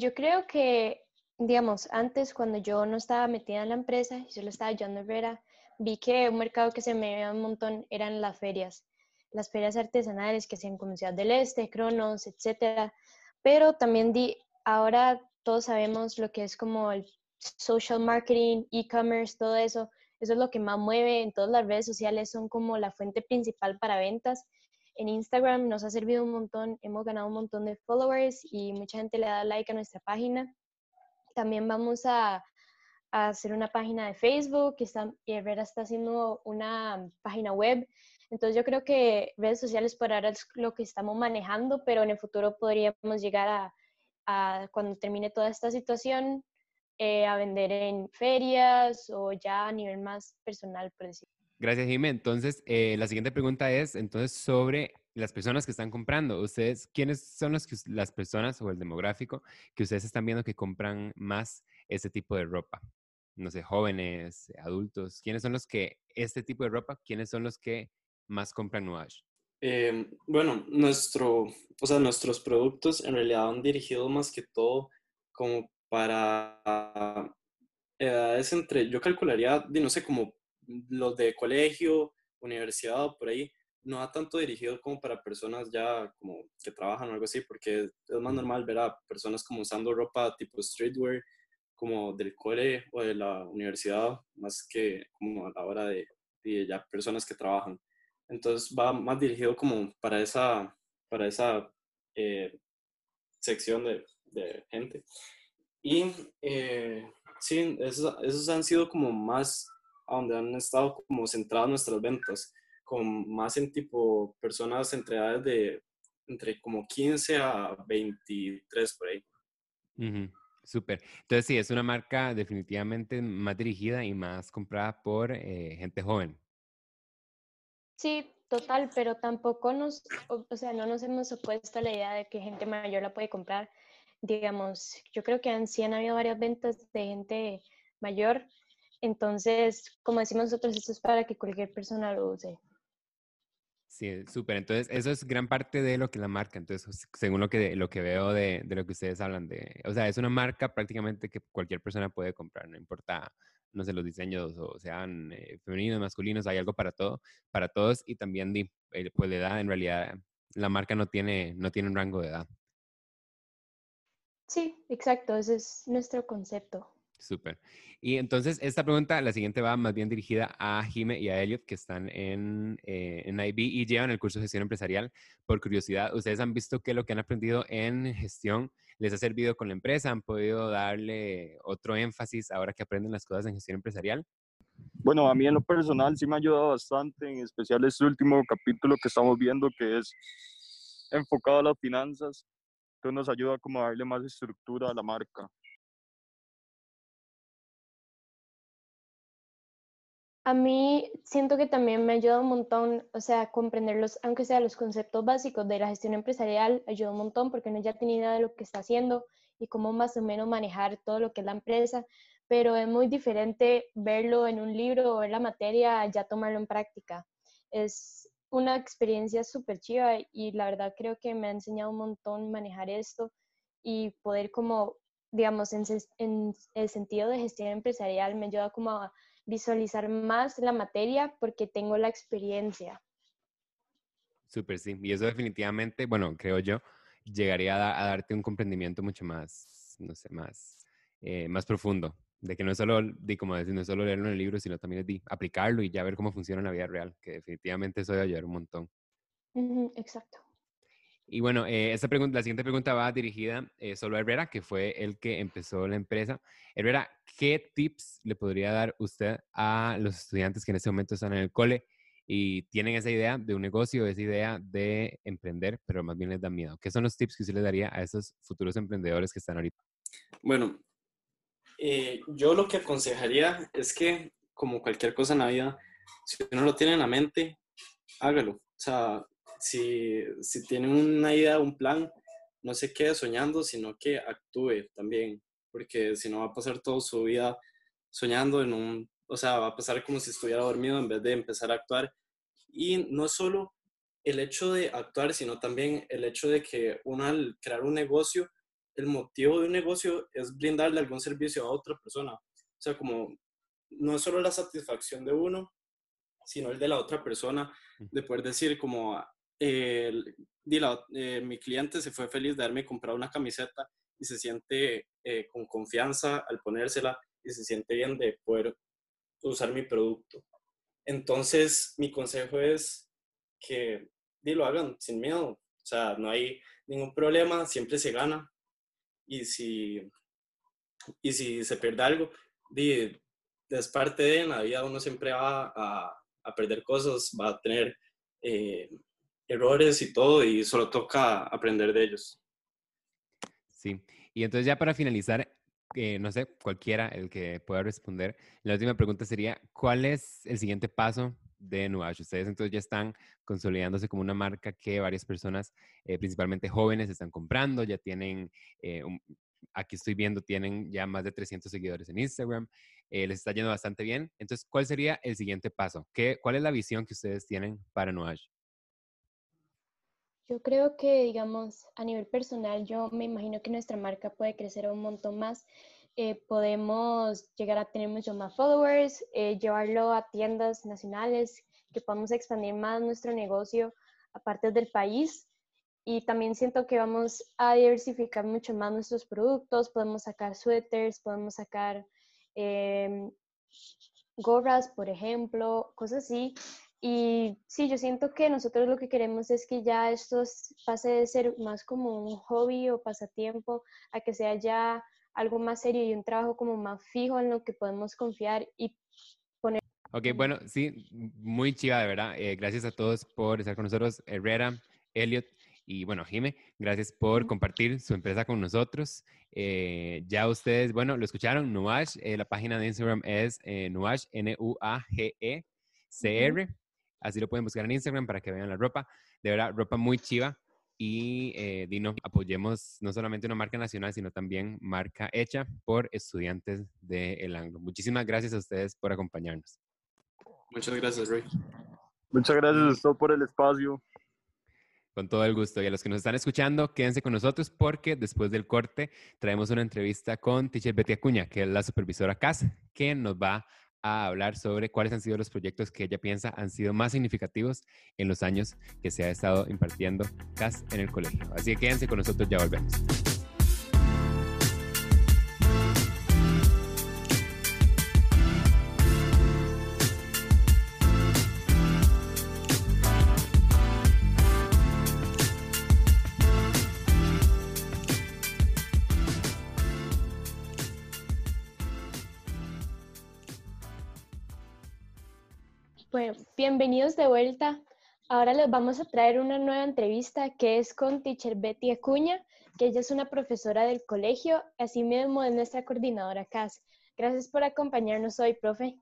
yo creo que digamos, antes cuando yo no estaba metida en la empresa y solo estaba ayudando a Herrera, vi que un mercado que se me veía un montón eran las ferias, las ferias artesanales que hacían como Ciudad del Este, Cronos, etcétera. Pero también di, ahora todos sabemos lo que es como el social marketing, e-commerce, todo eso. Eso es lo que más mueve en todas las redes sociales, son como la fuente principal para ventas. En Instagram nos ha servido un montón, hemos ganado un montón de followers y mucha gente le da like a nuestra página. También vamos a, hacer una página de Facebook y, está, Herrera está haciendo una página web. Entonces yo creo que redes sociales por ahora es lo que estamos manejando, pero en el futuro podríamos llegar a, cuando termine toda esta situación, eh, a vender en ferias o ya a nivel más personal, por decirlo. Gracias, Jimé. Entonces, eh, la siguiente pregunta es, entonces, sobre las personas que están comprando. Ustedes, ¿quiénes son los que, las personas o el demográfico que ustedes están viendo que compran más este tipo de ropa? No sé, jóvenes, adultos. ¿Quiénes son los que, este tipo de ropa, quiénes son los que más compran Nuage? Eh, bueno, nuestro, o sea, nuestros productos en realidad han dirigido más que todo como para edades entre, yo calcularía, no sé, como los de colegio, universidad o por ahí, no ha tanto dirigido como para personas ya como que trabajan o algo así, porque es más normal ver a personas como usando ropa tipo streetwear, como del cole o de la universidad, más que como a la hora de, ya personas que trabajan. Entonces va más dirigido como para esa, para esa eh, sección de, de, gente. Y eh, sí, esos, esos han sido como más a donde han estado como centradas nuestras ventas, con más en tipo personas entre edades de entre como 15 a 23 por ahí. Súper. Entonces sí, es una marca definitivamente más dirigida y más comprada por eh, gente joven. Sí, total, pero tampoco nos, o, sea, no nos hemos opuesto a la idea de que gente mayor la puede comprar. Digamos, yo creo que han, sí han habido varias ventas de gente mayor entonces, como decimos nosotros, esto es para que cualquier persona lo use. Sí, súper. Entonces, eso es gran parte de lo que la marca. Entonces, según lo que, lo que veo de, de, lo que ustedes hablan de, o sea, es una marca prácticamente que cualquier persona puede comprar, no importa, no sé, los diseños o sean eh, femeninos, masculinos, hay algo para todo, para todos y también, eh, pues, la edad, en realidad, la marca no tiene, no tiene un rango de edad. Sí, exacto, ese es nuestro concepto. Súper. Y entonces, esta pregunta, la siguiente va más bien dirigida a Jime y a Elliot, que están en, eh, en IB y llevan el curso de gestión empresarial. Por curiosidad, ¿ustedes han visto que lo que han aprendido en gestión les ha servido con la empresa? ¿Han podido darle otro énfasis ahora que aprenden las cosas en gestión empresarial? Bueno, a mí en lo personal sí me ha ayudado bastante, en especial este último capítulo que estamos viendo, que es enfocado a las finanzas, que nos ayuda como a darle más estructura a la marca. A mí siento que también me ayuda un montón, o sea, comprenderlos, aunque sea los conceptos básicos de la gestión empresarial, ayuda un montón porque uno ya tiene idea de lo que está haciendo y cómo más o menos manejar todo lo que es la empresa, pero es muy diferente verlo en un libro o ver la materia, ya tomarlo en práctica. Es una experiencia súper chiva y la verdad creo que me ha enseñado un montón manejar esto y poder como, digamos, en, el sentido de gestión empresarial me ayuda como a visualizar más la materia porque tengo la experiencia. Súper, sí. Y eso definitivamente, bueno, creo yo, llegaría a, darte un comprendimiento mucho más, no sé, más, eh, más profundo. De que no es solo, de, como decir, no es solo leerlo en el libro, sino también es de aplicarlo y ya ver cómo funciona en la vida real, que definitivamente eso debe ayudar un montón. exacto. Y bueno, eh, esta pregunta, la siguiente pregunta va dirigida eh, solo a Herrera, que fue el que empezó la empresa. Herrera, ¿qué tips le podría dar usted a los estudiantes que en este momento están en el cole y tienen esa idea de un negocio, esa idea de emprender, pero más bien les da miedo? ¿Qué son los tips que usted le daría a esos futuros emprendedores que están ahorita? Bueno, Eh, yo lo que aconsejaría es que, como cualquier cosa en la vida, si uno lo tiene en la mente, hágalo. O sea, si, si tiene una idea, un plan, no se quede soñando, sino que actúe también, porque si no va a pasar toda su vida soñando en un, o sea, va a pasar como si estuviera dormido en vez de empezar a actuar. Y no solo el hecho de actuar, sino también el hecho de que uno al crear un negocio, el motivo de un negocio es brindarle algún servicio a otra persona. O sea, como no es solo la satisfacción de uno, sino el de la otra persona, de poder decir como, eh, eh, mi cliente se fue feliz de haberme comprado una camiseta y se siente eh, con confianza al ponérsela y se siente bien de poder usar mi producto. Entonces, mi consejo es que lo hagan sin miedo. O sea, no hay ningún problema, siempre se gana. Y si, y si se pierde algo, di, es parte de en la vida, uno siempre va a, a perder cosas, va a tener eh, errores y todo, y solo toca aprender de ellos. Sí, y entonces ya para finalizar, eh, no sé, cualquiera el que pueda responder, la última pregunta sería, ¿cuál es el siguiente paso de Nuage. Ustedes entonces ya están consolidándose como una marca que varias personas, eh, principalmente jóvenes, están comprando, ya tienen, eh, aquí estoy viendo, tienen ya más de 300 seguidores en Instagram, eh, les está yendo bastante bien. Entonces, ¿cuál sería el siguiente paso? ¿Qué, ¿Cuál es la visión que ustedes tienen para Nuage? Yo creo que, digamos, a nivel personal, yo me imagino que nuestra marca puede crecer un montón más eh, podemos llegar a tener muchos más followers, eh, llevarlo a tiendas nacionales, que podamos expandir más nuestro negocio a partes del país. Y también siento que vamos a diversificar mucho más nuestros productos, podemos sacar suéteres, podemos sacar em, gorras, por ejemplo, cosas así. Y sí, yo siento que nosotros lo que queremos es que ya esto pase de ser más como un hobby o pasatiempo a que sea ya algo más serio y un trabajo como más fijo en lo que podemos confiar y poner. Ok, bueno, sí, muy chiva, de verdad. Eh, gracias a todos por estar con nosotros, Herrera, Elliot y bueno, Jime, gracias por compartir su empresa con nosotros. Eh, ya ustedes, bueno, lo escucharon, Nuage, eh, la página de Instagram es eh, Nuage, N-U-A-G-E-C-R. Así lo pueden buscar en Instagram para que vean la ropa. De verdad, ropa muy chiva y eh, Dino, apoyemos no solamente una marca nacional, sino también marca hecha por estudiantes de El Anglo. Muchísimas gracias a ustedes por acompañarnos. Muchas gracias, Ray. Muchas gracias a ustedes por el espacio. Con todo el gusto. Y a los que nos están escuchando, quédense con nosotros porque después del corte traemos una entrevista con Teacher Betty Acuña, que es la supervisora CAS, que nos va a hablar sobre cuáles han sido los proyectos que ella piensa han sido más significativos en los años que se ha estado impartiendo CAS en el colegio. Así que quédense con nosotros, ya volvemos. Bienvenidos de vuelta. Ahora les vamos a traer una nueva entrevista que es con Teacher Betty Acuña, que ella es una profesora del colegio, así mismo es nuestra coordinadora CAS. Gracias por acompañarnos hoy, profe.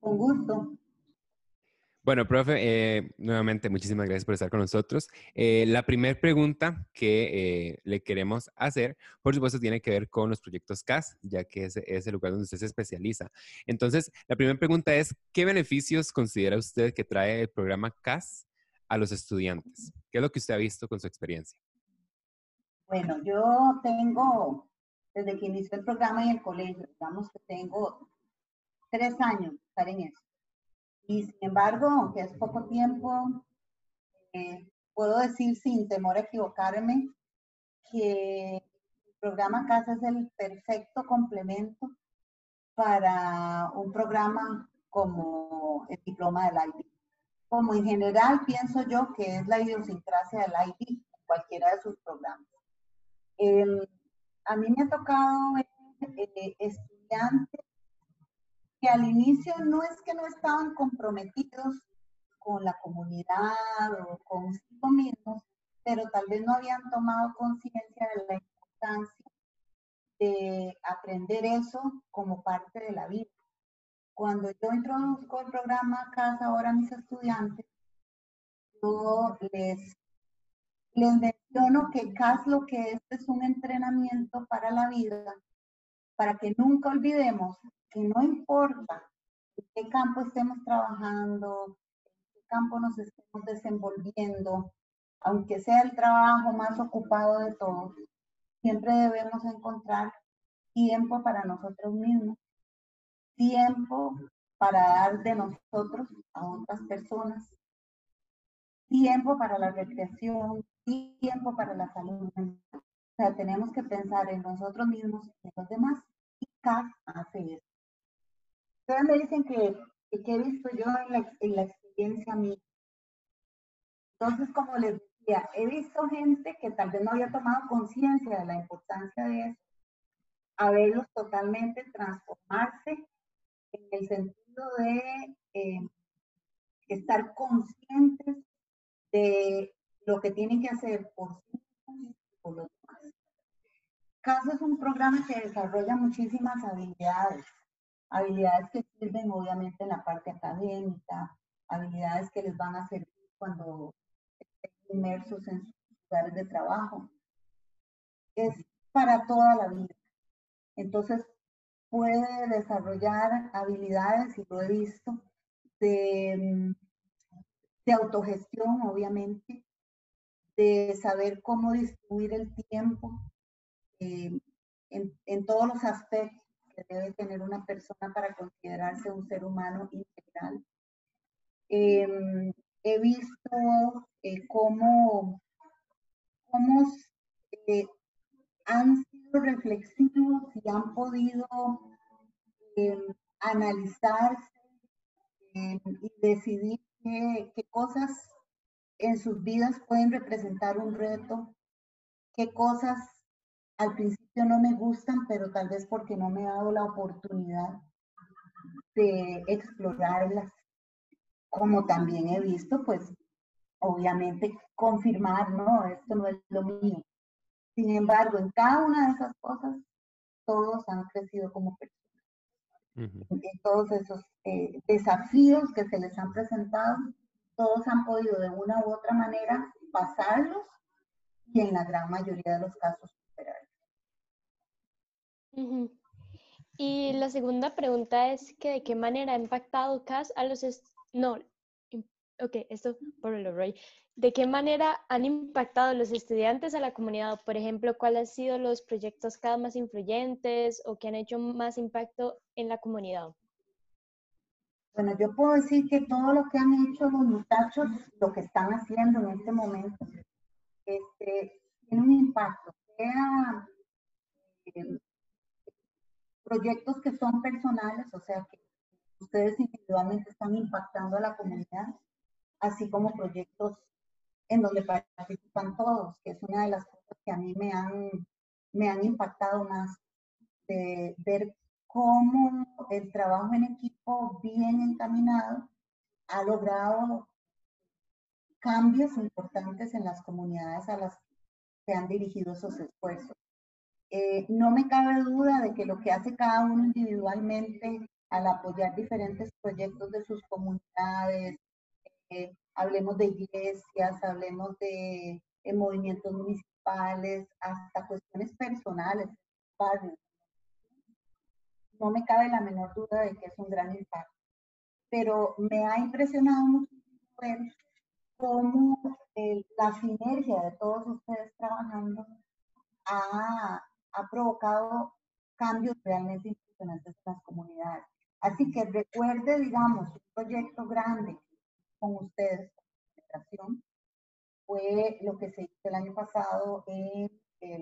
Un gusto. Bueno, profe, eh, nuevamente muchísimas gracias por estar con nosotros. Eh, la primera pregunta que eh, le queremos hacer, por supuesto, tiene que ver con los proyectos CAS, ya que es, es el lugar donde usted se especializa. Entonces, la primera pregunta es, ¿qué beneficios considera usted que trae el programa CAS a los estudiantes? ¿Qué es lo que usted ha visto con su experiencia? Bueno, yo tengo, desde que inició el programa en el colegio, digamos que tengo tres años estar en eso. Y sin embargo, aunque es poco tiempo, eh, puedo decir sin temor a equivocarme que el programa CASA es el perfecto complemento para un programa como el diploma del IB. Como en general pienso yo que es la idiosincrasia del IB, cualquiera de sus programas. Em, a mí me ha tocado eh, estudiantes que al inicio no es que no estaban comprometidos con la comunidad o consigo mismos, pero tal vez no habían tomado conciencia de la importancia de aprender eso como parte de la vida. Cuando yo introduzco el programa Casa ahora a mis estudiantes, yo les, les menciono que CAS lo que es es un entrenamiento para la vida, para que nunca olvidemos que no importa en qué campo estemos trabajando, en qué campo nos estemos desenvolviendo, aunque sea el trabajo más ocupado de todos, siempre debemos encontrar tiempo para nosotros mismos, tiempo para dar de nosotros a otras personas, tiempo para la recreación, tiempo para la salud O sea, tenemos que pensar en nosotros mismos y en los demás. CAS hace. Ustedes me dicen que, que, he visto yo en la, en la experiencia mía. Entonces, como les decía, he visto gente que tal vez no había tomado conciencia de la importancia de eso, a verlos totalmente transformarse en el sentido de eh, estar conscientes de lo que tienen que hacer por sí mismos por los. CASO es un programa que desarrolla muchísimas habilidades, habilidades que sirven obviamente en la parte académica, habilidades que les van a servir cuando estén inmersos en sus lugares de trabajo. Es para toda la vida. Entonces, puede desarrollar habilidades, y lo he visto, de, de autogestión, obviamente, de saber cómo distribuir el tiempo eh, en, todos los aspectos que debe tener una persona para considerarse un ser humano integral. Eh, he visto eh, cómo, cómo han sido reflexivos y han podido analizarse y decidir qué, qué cosas en sus vidas pueden representar un reto, qué cosas al principio no me gustan, pero tal vez porque no me he dado la oportunidad de explorarlas. Como también he visto, pues obviamente confirmar, no, esto no es lo mío. Sin embargo, en cada una de esas cosas, todos han crecido como personas. En todos esos eh, desafíos que se les han presentado, todos han podido de una u otra manera pasarlos y en la gran mayoría de los casos superarlos. Y la segunda pregunta es que de qué manera ha impactado CAS a los... No, ok, esto por lo Roy. ¿De qué manera han impactado los estudiantes a la comunidad? Por ejemplo, ¿cuáles han sido los proyectos cada más influyentes o que han hecho más impacto en la comunidad? Bueno, yo puedo decir que todo lo que han hecho los muchachos, lo que están haciendo en este momento, este, tiene un impacto, eh, proyectos que son personales, o sea, que ustedes individualmente están impactando a la comunidad, así como proyectos en donde participan todos, que es una de las cosas que a mí me han, me han impactado más, ver cómo el trabajo en equipo bien encaminado ha logrado cambios importantes en las comunidades a las que han dirigido esos esfuerzos. Eh, no me cabe duda de que lo que hace cada uno individualmente al apoyar diferentes proyectos de sus comunidades, eh, hablemos de iglesias, hablemos de, movimientos municipales, hasta cuestiones personales, no me cabe la menor duda de que es un gran impacto. Pero me ha impresionado mucho ver cómo la sinergia de todos ustedes trabajando ha, ha provocado cambios realmente impresionantes en las comunidades. Así que recuerde, digamos, un proyecto grande con ustedes, fue lo que se hizo el año pasado en,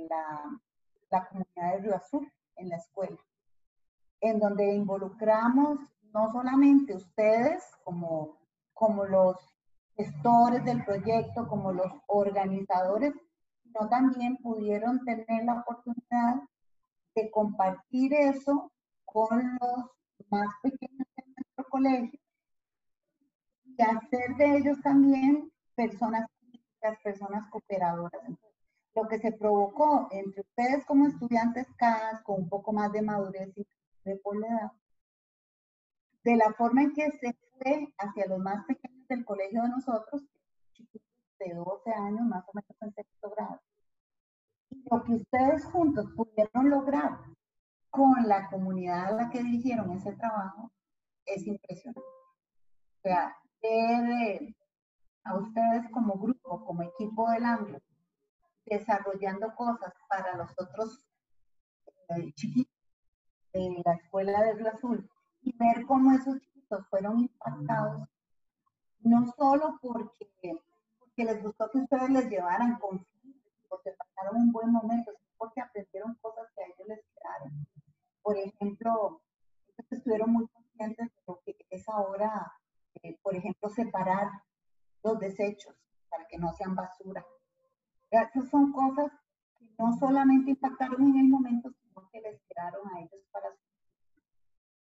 la, la comunidad de Río Azul, en la escuela en donde involucramos no solamente ustedes como, como los gestores del proyecto, como los organizadores, sino también pudieron tener la oportunidad de compartir eso con los más pequeños de nuestro colegio y hacer de ellos también personas personas cooperadoras. lo que se provocó entre ustedes como estudiantes CAS, con un poco más de madurez y de por de la forma en que se fue hacia los más pequeños del colegio de nosotros, de 12 años, más o menos en sexto grado. Y lo que ustedes juntos pudieron lograr con la comunidad a la que dirigieron ese trabajo es impresionante. O sea, ver a ustedes como grupo, como equipo del AMLO, desarrollando cosas para los otros eh, chiquitos de la escuela de Azul y ver cómo esos chiquitos fueron impactados, no solo porque, porque les gustó que ustedes les llevaran conflictos, porque pasaron un buen momento, porque aprendieron cosas que a ellos les quedaron. Por ejemplo, ellos estuvieron muy conscientes de lo que es ahora, eh, por ejemplo, separar los desechos para que no sean basura. Esas son cosas que no solamente impactaron en el momento, sino que les quedaron a ellos para su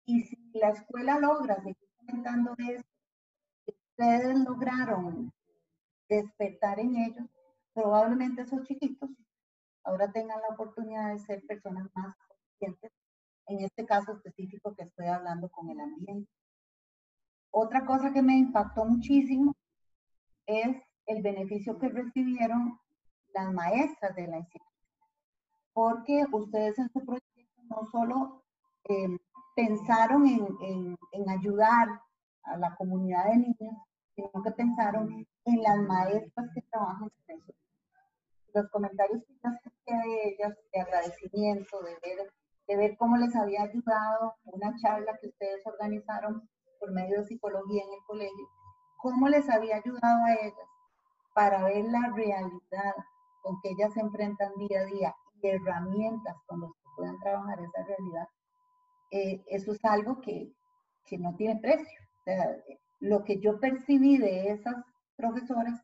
y si la escuela logra seguir comentando eso, ustedes lograron despertar en ellos, probablemente esos chiquitos ahora tengan la oportunidad de ser personas más conscientes, en este caso específico que estoy hablando con el ambiente. Otra cosa que me impactó muchísimo es el beneficio que recibieron las maestras de la institución, porque ustedes en su proyecto no solo eh, pensaron en, en, ayudar a la comunidad de niños, sino que pensaron en las maestras que trabajan en eso. Los comentarios que yo escuché de ellas, de agradecimiento, de ver, de ver cómo les había ayudado una charla que ustedes organizaron por medio de psicología en el colegio, cómo les había ayudado a ellas para ver la realidad con que ellas se enfrentan día a día y herramientas con las que puedan trabajar esa realidad, eh, eso es algo que, que no tiene precio. lo que yo percibí de esas profesoras,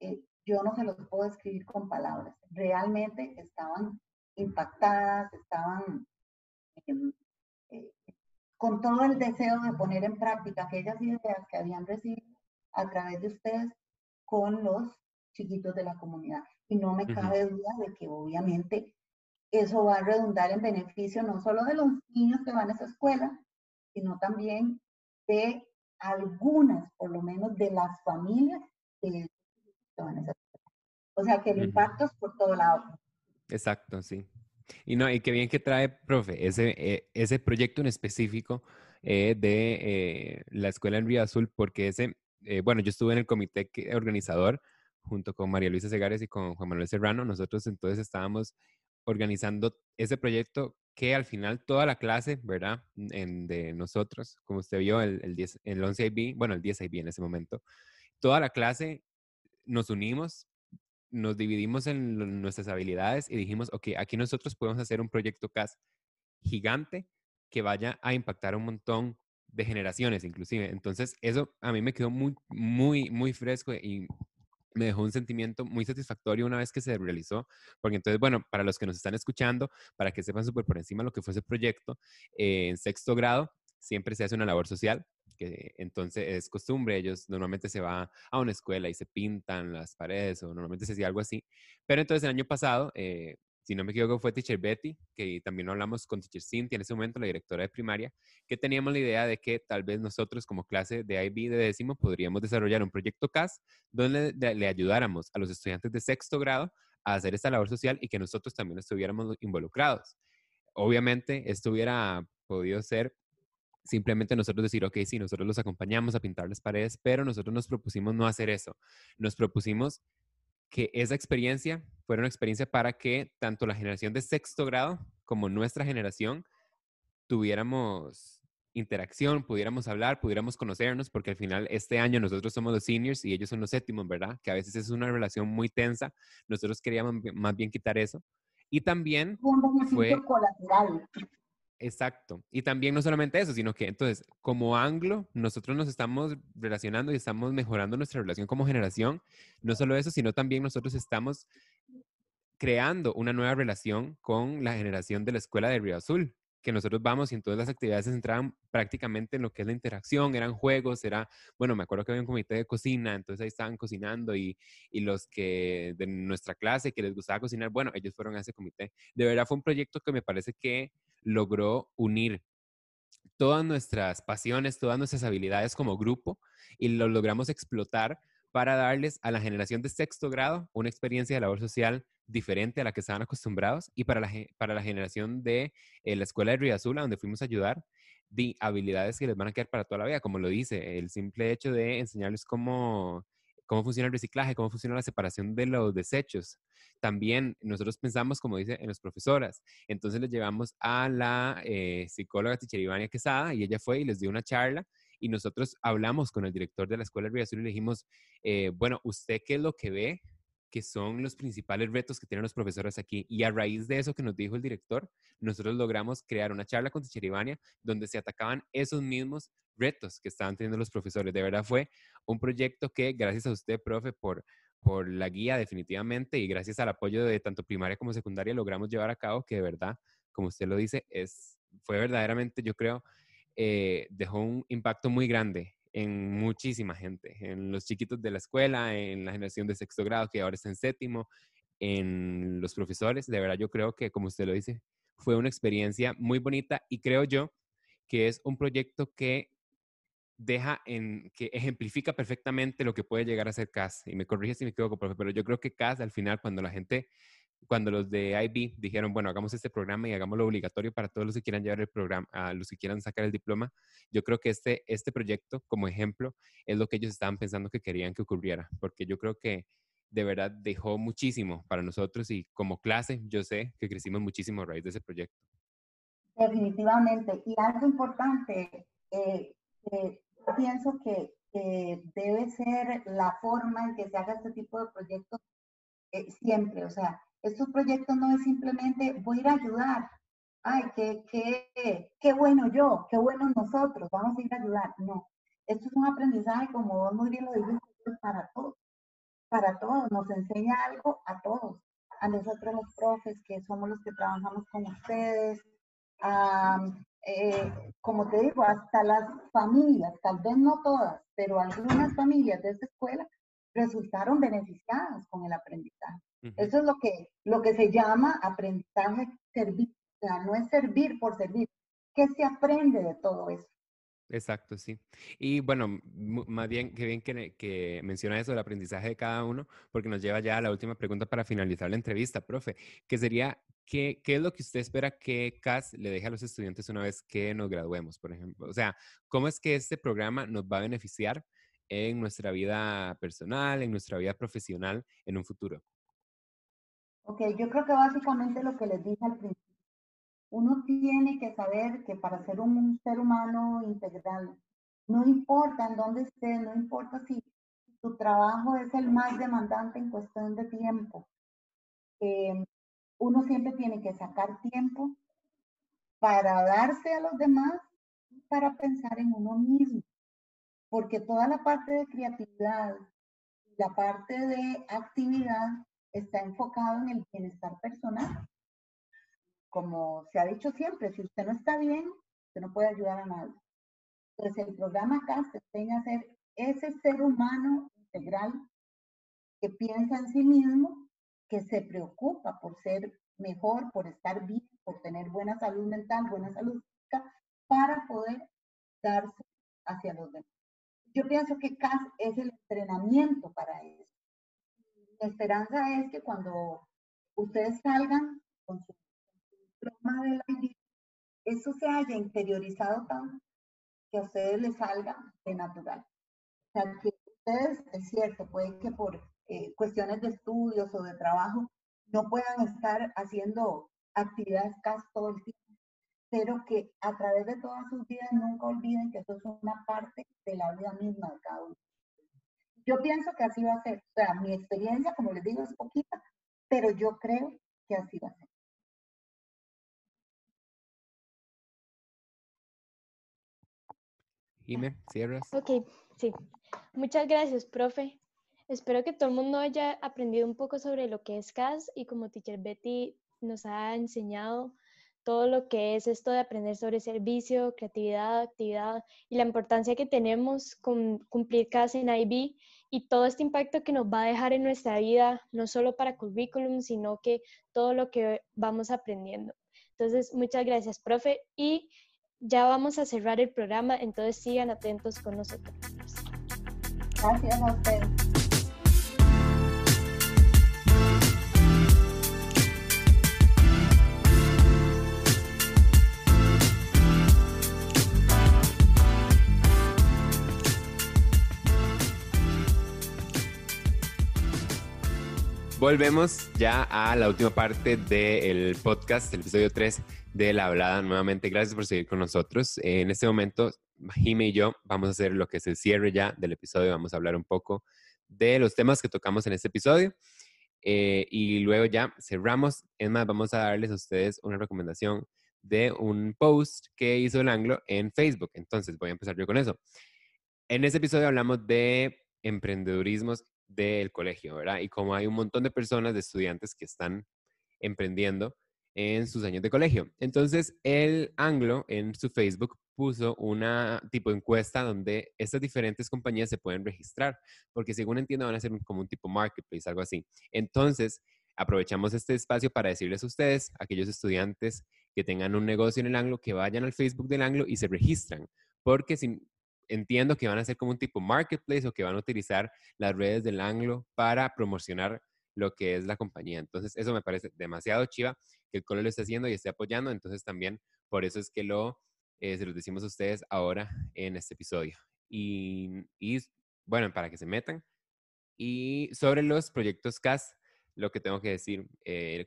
eh, yo no se los puedo escribir con palabras. Realmente estaban impactadas, estaban em, eh, con todo el deseo de poner en práctica aquellas ideas que habían recibido a través de ustedes con los chiquitos de la comunidad. Y no me cabe duda de que obviamente eso va a redundar en beneficio no solo de los niños que van a esa escuela, sino también de algunas, por lo menos, de las familias escuela. O sea que el impacto es por todo lado. Exacto, sí. Y no, y qué bien que trae, profe, ese, eh, ese proyecto en específico eh, de eh, la escuela en Río Azul, porque ese, bueno, yo estuve en el comité organizador junto con María Luisa Segares y con Juan Manuel Serrano. Nosotros entonces estábamos organizando ese proyecto que al final toda la clase, ¿verdad? En, de nosotros, como usted vio, el, el, 10, el 11 IB, bueno, el 10 IB en ese momento, toda la clase nos unimos, nos dividimos en nuestras habilidades y dijimos, ok, aquí nosotros podemos hacer un proyecto CAS gigante que vaya a impactar un montón de generaciones inclusive. Entonces, eso a mí me quedó muy, muy, muy fresco y me dejó un sentimiento muy satisfactorio una vez que se realizó, porque entonces, bueno, para los que nos están escuchando, para que sepan súper por encima lo que fue ese proyecto, eh, en sexto grado siempre se hace una labor social, que entonces es costumbre, ellos normalmente se va a una escuela y se pintan las paredes o normalmente se hacía algo así, pero entonces el año pasado eh, si no me equivoco, fue Teacher Betty, que también hablamos con Teacher Cynthia en ese momento, la directora de primaria, que teníamos la idea de que tal vez nosotros como clase de IB de décimo podríamos desarrollar un proyecto CAS donde le, ayudáramos a los estudiantes de sexto grado a hacer esta labor social y que nosotros también estuviéramos involucrados. Obviamente, esto hubiera podido ser simplemente nosotros decir, ok, sí, nosotros los acompañamos a pintar las paredes, pero nosotros nos propusimos no hacer eso. Nos propusimos que esa experiencia fuera una experiencia para que tanto la generación de sexto grado como nuestra generación tuviéramos interacción, pudiéramos hablar, pudiéramos conocernos, porque al final este año nosotros somos los seniors y ellos son los séptimos, ¿verdad? Que a veces es una relación muy tensa. Nosotros queríamos más bien quitar eso. Y también fue colateral. Exacto. Y también no solamente eso, sino que entonces, como anglo, nosotros nos estamos relacionando y estamos mejorando nuestra relación como generación. No solo eso, sino también nosotros estamos creando una nueva relación con la generación de la escuela de Río Azul, que nosotros vamos y en todas las actividades se centraban prácticamente en lo que es la interacción, eran juegos, era, bueno, me acuerdo que había un comité de cocina, entonces ahí estaban cocinando y, y los que de nuestra clase que les gustaba cocinar, bueno, ellos fueron a ese comité. De verdad fue un proyecto que me parece que logró unir todas nuestras pasiones, todas nuestras habilidades como grupo y lo logramos explotar para darles a la generación de sexto grado una experiencia de labor social diferente a la que estaban acostumbrados y para la, para la generación de eh, la escuela de Río Azul, donde fuimos a ayudar, de habilidades que les van a quedar para toda la vida, como lo dice, el simple hecho de enseñarles cómo, cómo funciona el reciclaje, cómo funciona la separación de los desechos. También nosotros pensamos, como dice, en las profesoras. Entonces les llevamos a la eh, psicóloga Ticheribania Quesada y ella fue y les dio una charla y nosotros hablamos con el director de la escuela de Río Azul y le dijimos, eh, bueno, ¿usted qué es lo que ve que son los principales retos que tienen los profesores aquí. Y a raíz de eso que nos dijo el director, nosotros logramos crear una charla con Cheribania donde se atacaban esos mismos retos que estaban teniendo los profesores. De verdad fue un proyecto que, gracias a usted, profe, por, por la guía definitivamente y gracias al apoyo de tanto primaria como secundaria, logramos llevar a cabo que de verdad, como usted lo dice, es, fue verdaderamente, yo creo, eh, dejó un impacto muy grande en muchísima gente, en los chiquitos de la escuela, en la generación de sexto grado que ahora está en séptimo, en los profesores. De verdad, yo creo que, como usted lo dice, fue una experiencia muy bonita y creo yo que es un proyecto que deja en, que ejemplifica perfectamente lo que puede llegar a ser CAS. Y me corrige si me equivoco, profe, pero yo creo que CAS al final, cuando la gente cuando los de IB dijeron, bueno, hagamos este programa y hagámoslo obligatorio para todos los que quieran llevar el programa, a los que quieran sacar el diploma, yo creo que este, este proyecto, como ejemplo, es lo que ellos estaban pensando que querían que ocurriera, porque yo creo que de verdad dejó muchísimo para nosotros y como clase, yo sé que crecimos muchísimo a raíz de ese proyecto. Definitivamente. Y algo importante, eh, eh, pienso que debe ser la forma en que se haga este tipo de proyectos eh, siempre. O sea, estos proyectos no es simplemente voy a ir a ayudar. Ay, qué, qué, qué bueno yo, qué bueno nosotros, vamos a ir a ayudar. No, esto es un aprendizaje, como vos muy bien lo dijiste, para todos, para todos, nos enseña algo a todos, a nosotros los profes, que somos los que trabajamos con ustedes, eh, como te digo, hasta las familias, tal vez no todas, pero algunas familias de esta escuela resultaron beneficiadas con el aprendizaje. Eso es lo que, lo que se llama aprendizaje servir. O sea, no es servir por servir. ¿Qué se aprende de todo eso? Exacto, sí. Y bueno, más bien, qué bien que, que, menciona eso del aprendizaje de cada uno, porque nos lleva ya a la última pregunta para finalizar la entrevista, profe, que sería, ¿qué, qué es lo que usted espera que CAS le deje a los estudiantes una vez que nos graduemos, por ejemplo? O sea, ¿cómo es que este programa nos va a beneficiar en nuestra vida personal, en nuestra vida profesional en un futuro? Ok, yo creo que básicamente lo que les dije al principio, uno tiene que saber que para ser un ser humano integral, no importa en dónde estés, no importa si tu trabajo es el más demandante en cuestión de tiempo, em, uno siempre tiene que sacar tiempo para darse a los demás y para pensar en uno mismo porque toda la parte de creatividad, la parte de actividad está enfocado en el bienestar personal. Como se ha dicho siempre, si usted no está bien, usted no puede ayudar a nadie. Entonces el programa acá se enseña a ser ese ser humano integral que piensa en sí mismo, que se preocupa por ser mejor, por estar bien, por tener buena salud mental, buena salud física, para poder darse hacia los demás. Yo pienso que CAS es el entrenamiento para eso. La esperanza es que cuando ustedes salgan con su, diploma de la ID, eso se haya interiorizado tanto que a ustedes les salga de natural. O sea, que ustedes, es cierto, puede que por eh, cuestiones de estudios o de trabajo no puedan estar haciendo actividades CAS todo el tiempo pero que a través de todas sus vidas nunca olviden que eso es una parte de la vida misma de cada uno. Yo pienso que así va a ser. O sea, mi experiencia, como les digo, es poquita, pero yo creo que así va a ser. Jimé, cierras. Ok, sí. Muchas gracias, profe. Espero que todo el mundo haya aprendido un poco sobre lo que es CAS y como Teacher Betty nos ha enseñado todo lo que es esto de aprender sobre servicio, creatividad, actividad y la importancia que tenemos con cumplir CAS en IB y todo este impacto que nos va a dejar en nuestra vida, no solo para currículum, sino que todo lo que vamos aprendiendo. Entonces, muchas gracias, profe. Y ya vamos a cerrar el programa, entonces sigan atentos con nosotros. Gracias a ustedes. Volvemos ya a la última parte del podcast, el episodio 3 de La Hablada. Nuevamente, gracias por seguir con nosotros. En este momento, Jime y yo vamos a hacer lo que es el cierre ya del episodio. Vamos a hablar un poco de los temas que tocamos en este episodio. Eh, y luego ya cerramos. Es más, vamos a darles a ustedes una recomendación de un post que hizo el Anglo en Facebook. Entonces, voy a empezar yo con eso. En este episodio hablamos de emprendedurismos del colegio, ¿verdad? Y como hay un montón de personas, de estudiantes que están emprendiendo en sus años de colegio. Entonces, el Anglo en su Facebook puso una tipo encuesta donde estas diferentes compañías se pueden registrar, porque según entiendo van a ser como un tipo marketplace, algo así. Entonces, aprovechamos este espacio para decirles a ustedes, aquellos estudiantes que tengan un negocio en el Anglo, que vayan al Facebook del Anglo y se registran, porque si, entiendo que van a ser como un tipo marketplace o que van a utilizar las redes del Anglo para promocionar lo que es la compañía. Entonces, eso me parece demasiado chiva que el Colo lo esté haciendo y esté apoyando. Entonces, también por eso es que lo, eh, se los decimos a ustedes ahora en este episodio. Y, bueno, para que se metan. Y sobre los proyectos CAS, lo que tengo que decir, eh,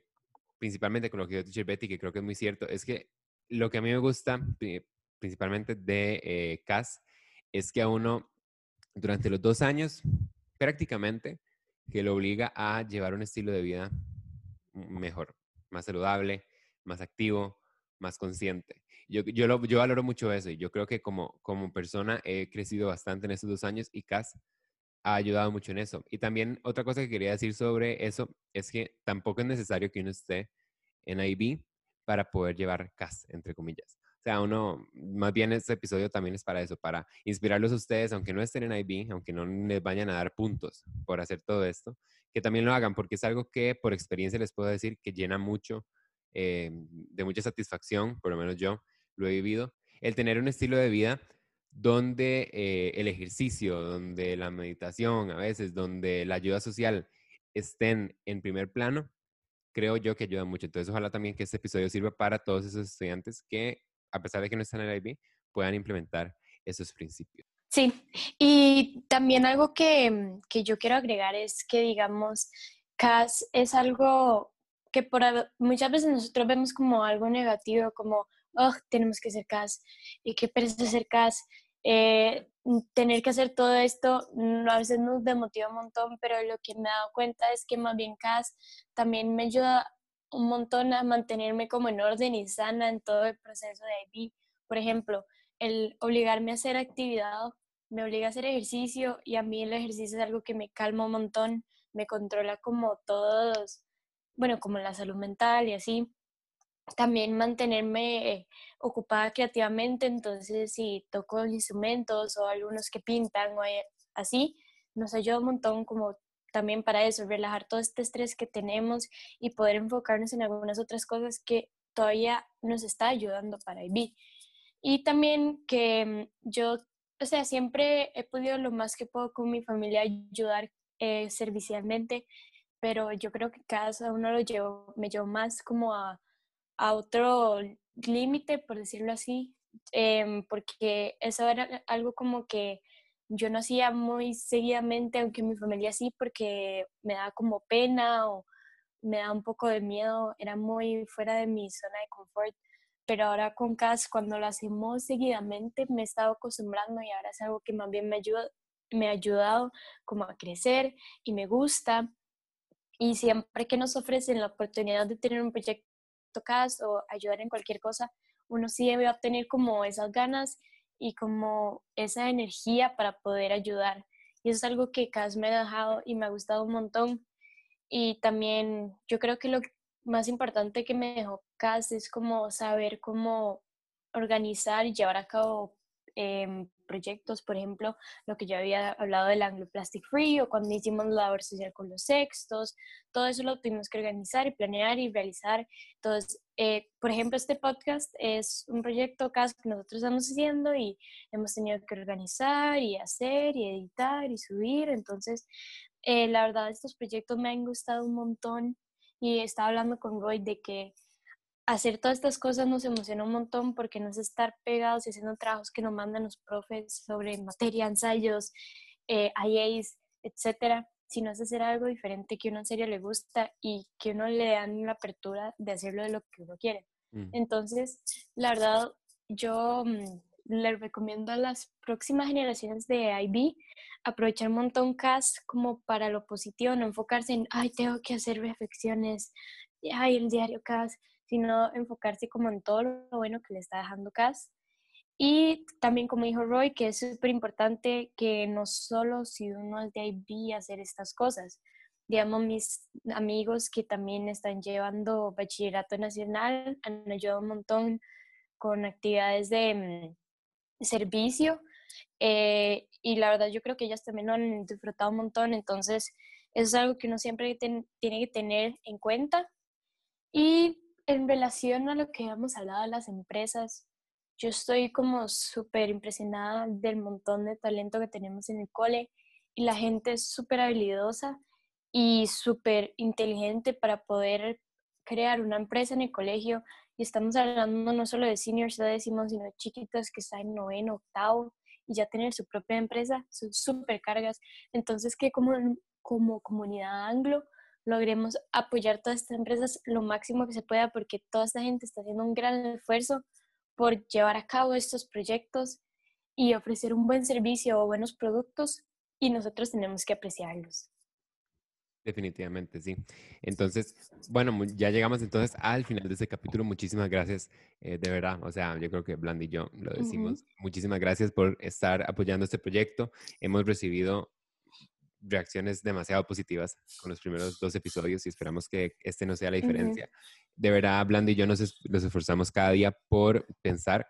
principalmente con lo que dijo Betty, que creo que es muy cierto, es que lo que a mí me gusta principalmente de eh, CAS es que a uno, durante los dos años, prácticamente, que lo obliga a llevar un estilo de vida mejor, más saludable, más activo, más consciente. Yo, yo, lo, yo valoro mucho eso y yo creo que como, como persona he crecido bastante en estos dos años y CAS ha ayudado mucho en eso. Y también otra cosa que quería decir sobre eso es que tampoco es necesario que uno esté en IB para poder llevar CAS, entre comillas. Sea, uno, más bien este episodio también es para eso, para inspirarlos a ustedes, aunque no estén en IB, aunque no les vayan a dar puntos por hacer todo esto, que también lo hagan, porque es algo que por experiencia les puedo decir que llena mucho, eh, de mucha satisfacción, por lo menos yo lo he vivido, el tener un estilo de vida donde eh, el ejercicio, donde la meditación a veces, donde la ayuda social estén en primer plano, creo yo que ayuda mucho. Entonces, ojalá también que este episodio sirva para todos esos estudiantes que a pesar de que no están en el IB, puedan implementar esos principios. Sí, y también algo que, que yo quiero agregar es que, digamos, CAS es algo que por, muchas veces nosotros vemos como algo negativo, como, oh, tenemos que hacer CAS, y qué pereza hacer CAS. Eh, tener que hacer todo esto mm, a veces nos demotiva un montón, pero lo que me he dado cuenta es que más bien CAS también me ayuda un montón a mantenerme como en orden y sana en todo el proceso de IB. Por ejemplo, el obligarme a hacer actividad me obliga a hacer ejercicio y a mí el ejercicio es algo que me calma un montón, me controla como todos, bueno, como la salud mental y así. También mantenerme ocupada creativamente, entonces si toco instrumentos o algunos que pintan o así, nos ayuda un montón como también para eso, relajar todo este estrés que tenemos y poder enfocarnos en algunas otras cosas que todavía nos está ayudando para IB. Y también que mm, yo, o sea, siempre he podido lo más que puedo con mi familia ayudar eh, servicialmente, pero yo creo que cada uno lo llevo, me llevo más como a, a otro límite, por decirlo así, em, porque eso era algo como que yo no hacía muy seguidamente, aunque mi familia sí, porque me da como pena o me da un poco de miedo, era muy fuera de mi zona de confort. Pero ahora con CAS, cuando lo hacemos seguidamente, me he estado acostumbrando y ahora es algo que más bien me, ayuda, me ha ayudado como a crecer y me gusta. Y siempre que nos ofrecen la oportunidad de tener un proyecto CAS o ayudar en cualquier cosa, uno sí debe obtener como esas ganas y como esa energía para poder ayudar. Y eso es algo que CAS me ha dejado y me ha gustado un montón. Y también yo creo que lo más importante que me dejó CAS es como saber cómo organizar y llevar a cabo em, proyectos, por ejemplo, lo que yo había hablado del Anglo Plastic Free o cuando hicimos la labor social con los sextos, todo eso lo tuvimos que organizar y planear y realizar. Entonces, eh, por ejemplo, este podcast es un proyecto que nosotros estamos haciendo y hemos tenido que organizar y hacer y editar y subir. Entonces, eh, la verdad, estos proyectos me han gustado un montón y estaba hablando con Roy de que hacer todas estas cosas nos emociona un montón porque no es estar pegados y haciendo trabajos que nos mandan los profes sobre materia, ensayos, eh, IAs, etcétera, sino es hacer algo diferente que uno en serio le gusta y que uno le dan la apertura de hacerlo de lo que uno quiere. Mm. Entonces, la verdad, yo mm, le recomiendo a las próximas generaciones de IB aprovechar un montón CAS como para lo positivo, no enfocarse en, ay, tengo que hacer reflexiones, ay, el diario CAS, sino enfocarse como en todo lo bueno que le está dejando CAS. Y también, como dijo Roy, que es súper importante que no solo si uno es de IB hacer estas cosas. Digamos, mis amigos que también están llevando bachillerato nacional han ayudado un montón con actividades de mm, servicio. Eh, y la verdad, yo creo que ellas también lo han disfrutado un montón. Entonces, eso es algo que uno siempre tiene que tener en cuenta. Y en relación a lo que hemos hablado de las empresas, yo estoy como súper impresionada del montón de talento que tenemos en el cole y la gente es súper habilidosa y súper inteligente para poder crear una empresa en el colegio. Y estamos hablando no solo de seniors, ya decimos, sino de chiquitas que están en noveno, octavo y ya tener su propia empresa, son súper cargas. Entonces, que como, como comunidad anglo logremos apoyar todas estas empresas lo máximo que se pueda porque toda esta gente está haciendo un gran esfuerzo por llevar a cabo estos proyectos y ofrecer un buen servicio o buenos productos y nosotros tenemos que apreciarlos. Definitivamente, sí. Entonces, bueno, ya llegamos entonces al final de este capítulo. Muchísimas gracias, eh, de verdad. O sea, yo creo que Blandy y yo lo decimos. Muchísimas gracias por estar apoyando este proyecto. Hemos recibido reacciones demasiado positivas con los primeros dos episodios y esperamos que este no sea la diferencia. De verdad, Blandy y yo nos, esforzamos cada día por pensar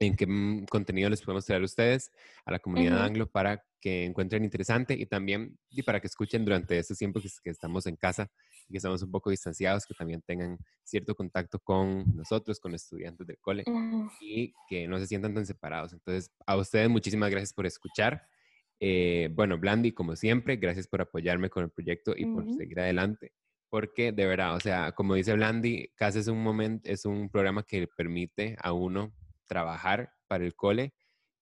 en qué mm, contenido les podemos traer a ustedes, a la comunidad anglo, para que encuentren interesante y también y para que escuchen durante este tiempo que, que, estamos en casa y que estamos un poco distanciados, que también tengan cierto contacto con nosotros, con estudiantes del cole y que no se sientan tan separados. Entonces, a ustedes muchísimas gracias por escuchar. Eh, bueno, Blandy, como siempre, gracias por apoyarme con el proyecto y por seguir adelante. Porque de verdad, o sea, como dice Blandy, casi es un momento, es un programa que permite a uno trabajar para el cole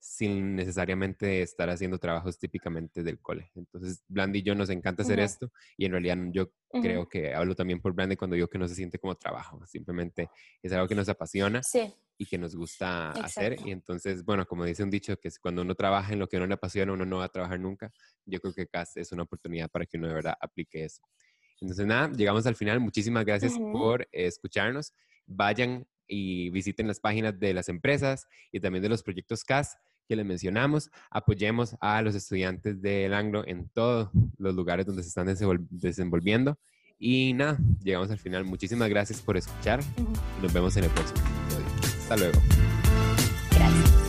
sin necesariamente estar haciendo trabajos típicamente del cole. Entonces, Blandy y yo nos encanta hacer esto y en realidad yo creo que hablo también por Blandy cuando digo que no se siente como trabajo, simplemente es algo que nos apasiona y que nos gusta hacer. Y entonces, bueno, como dice un dicho, que cuando uno trabaja en lo que uno le apasiona, uno no va a trabajar nunca. Yo creo que CAS es una oportunidad para que uno de verdad aplique eso. Entonces, nada, llegamos al final. Muchísimas gracias por escucharnos. Vayan y visiten las páginas de las empresas y también de los proyectos CAS que les mencionamos. Apoyemos a los estudiantes del Anglo en todos los lugares donde se están desenvolviendo. Y nada, llegamos al final. Muchísimas gracias por escuchar. Nos vemos en el próximo episodio. Hasta luego. Gracias.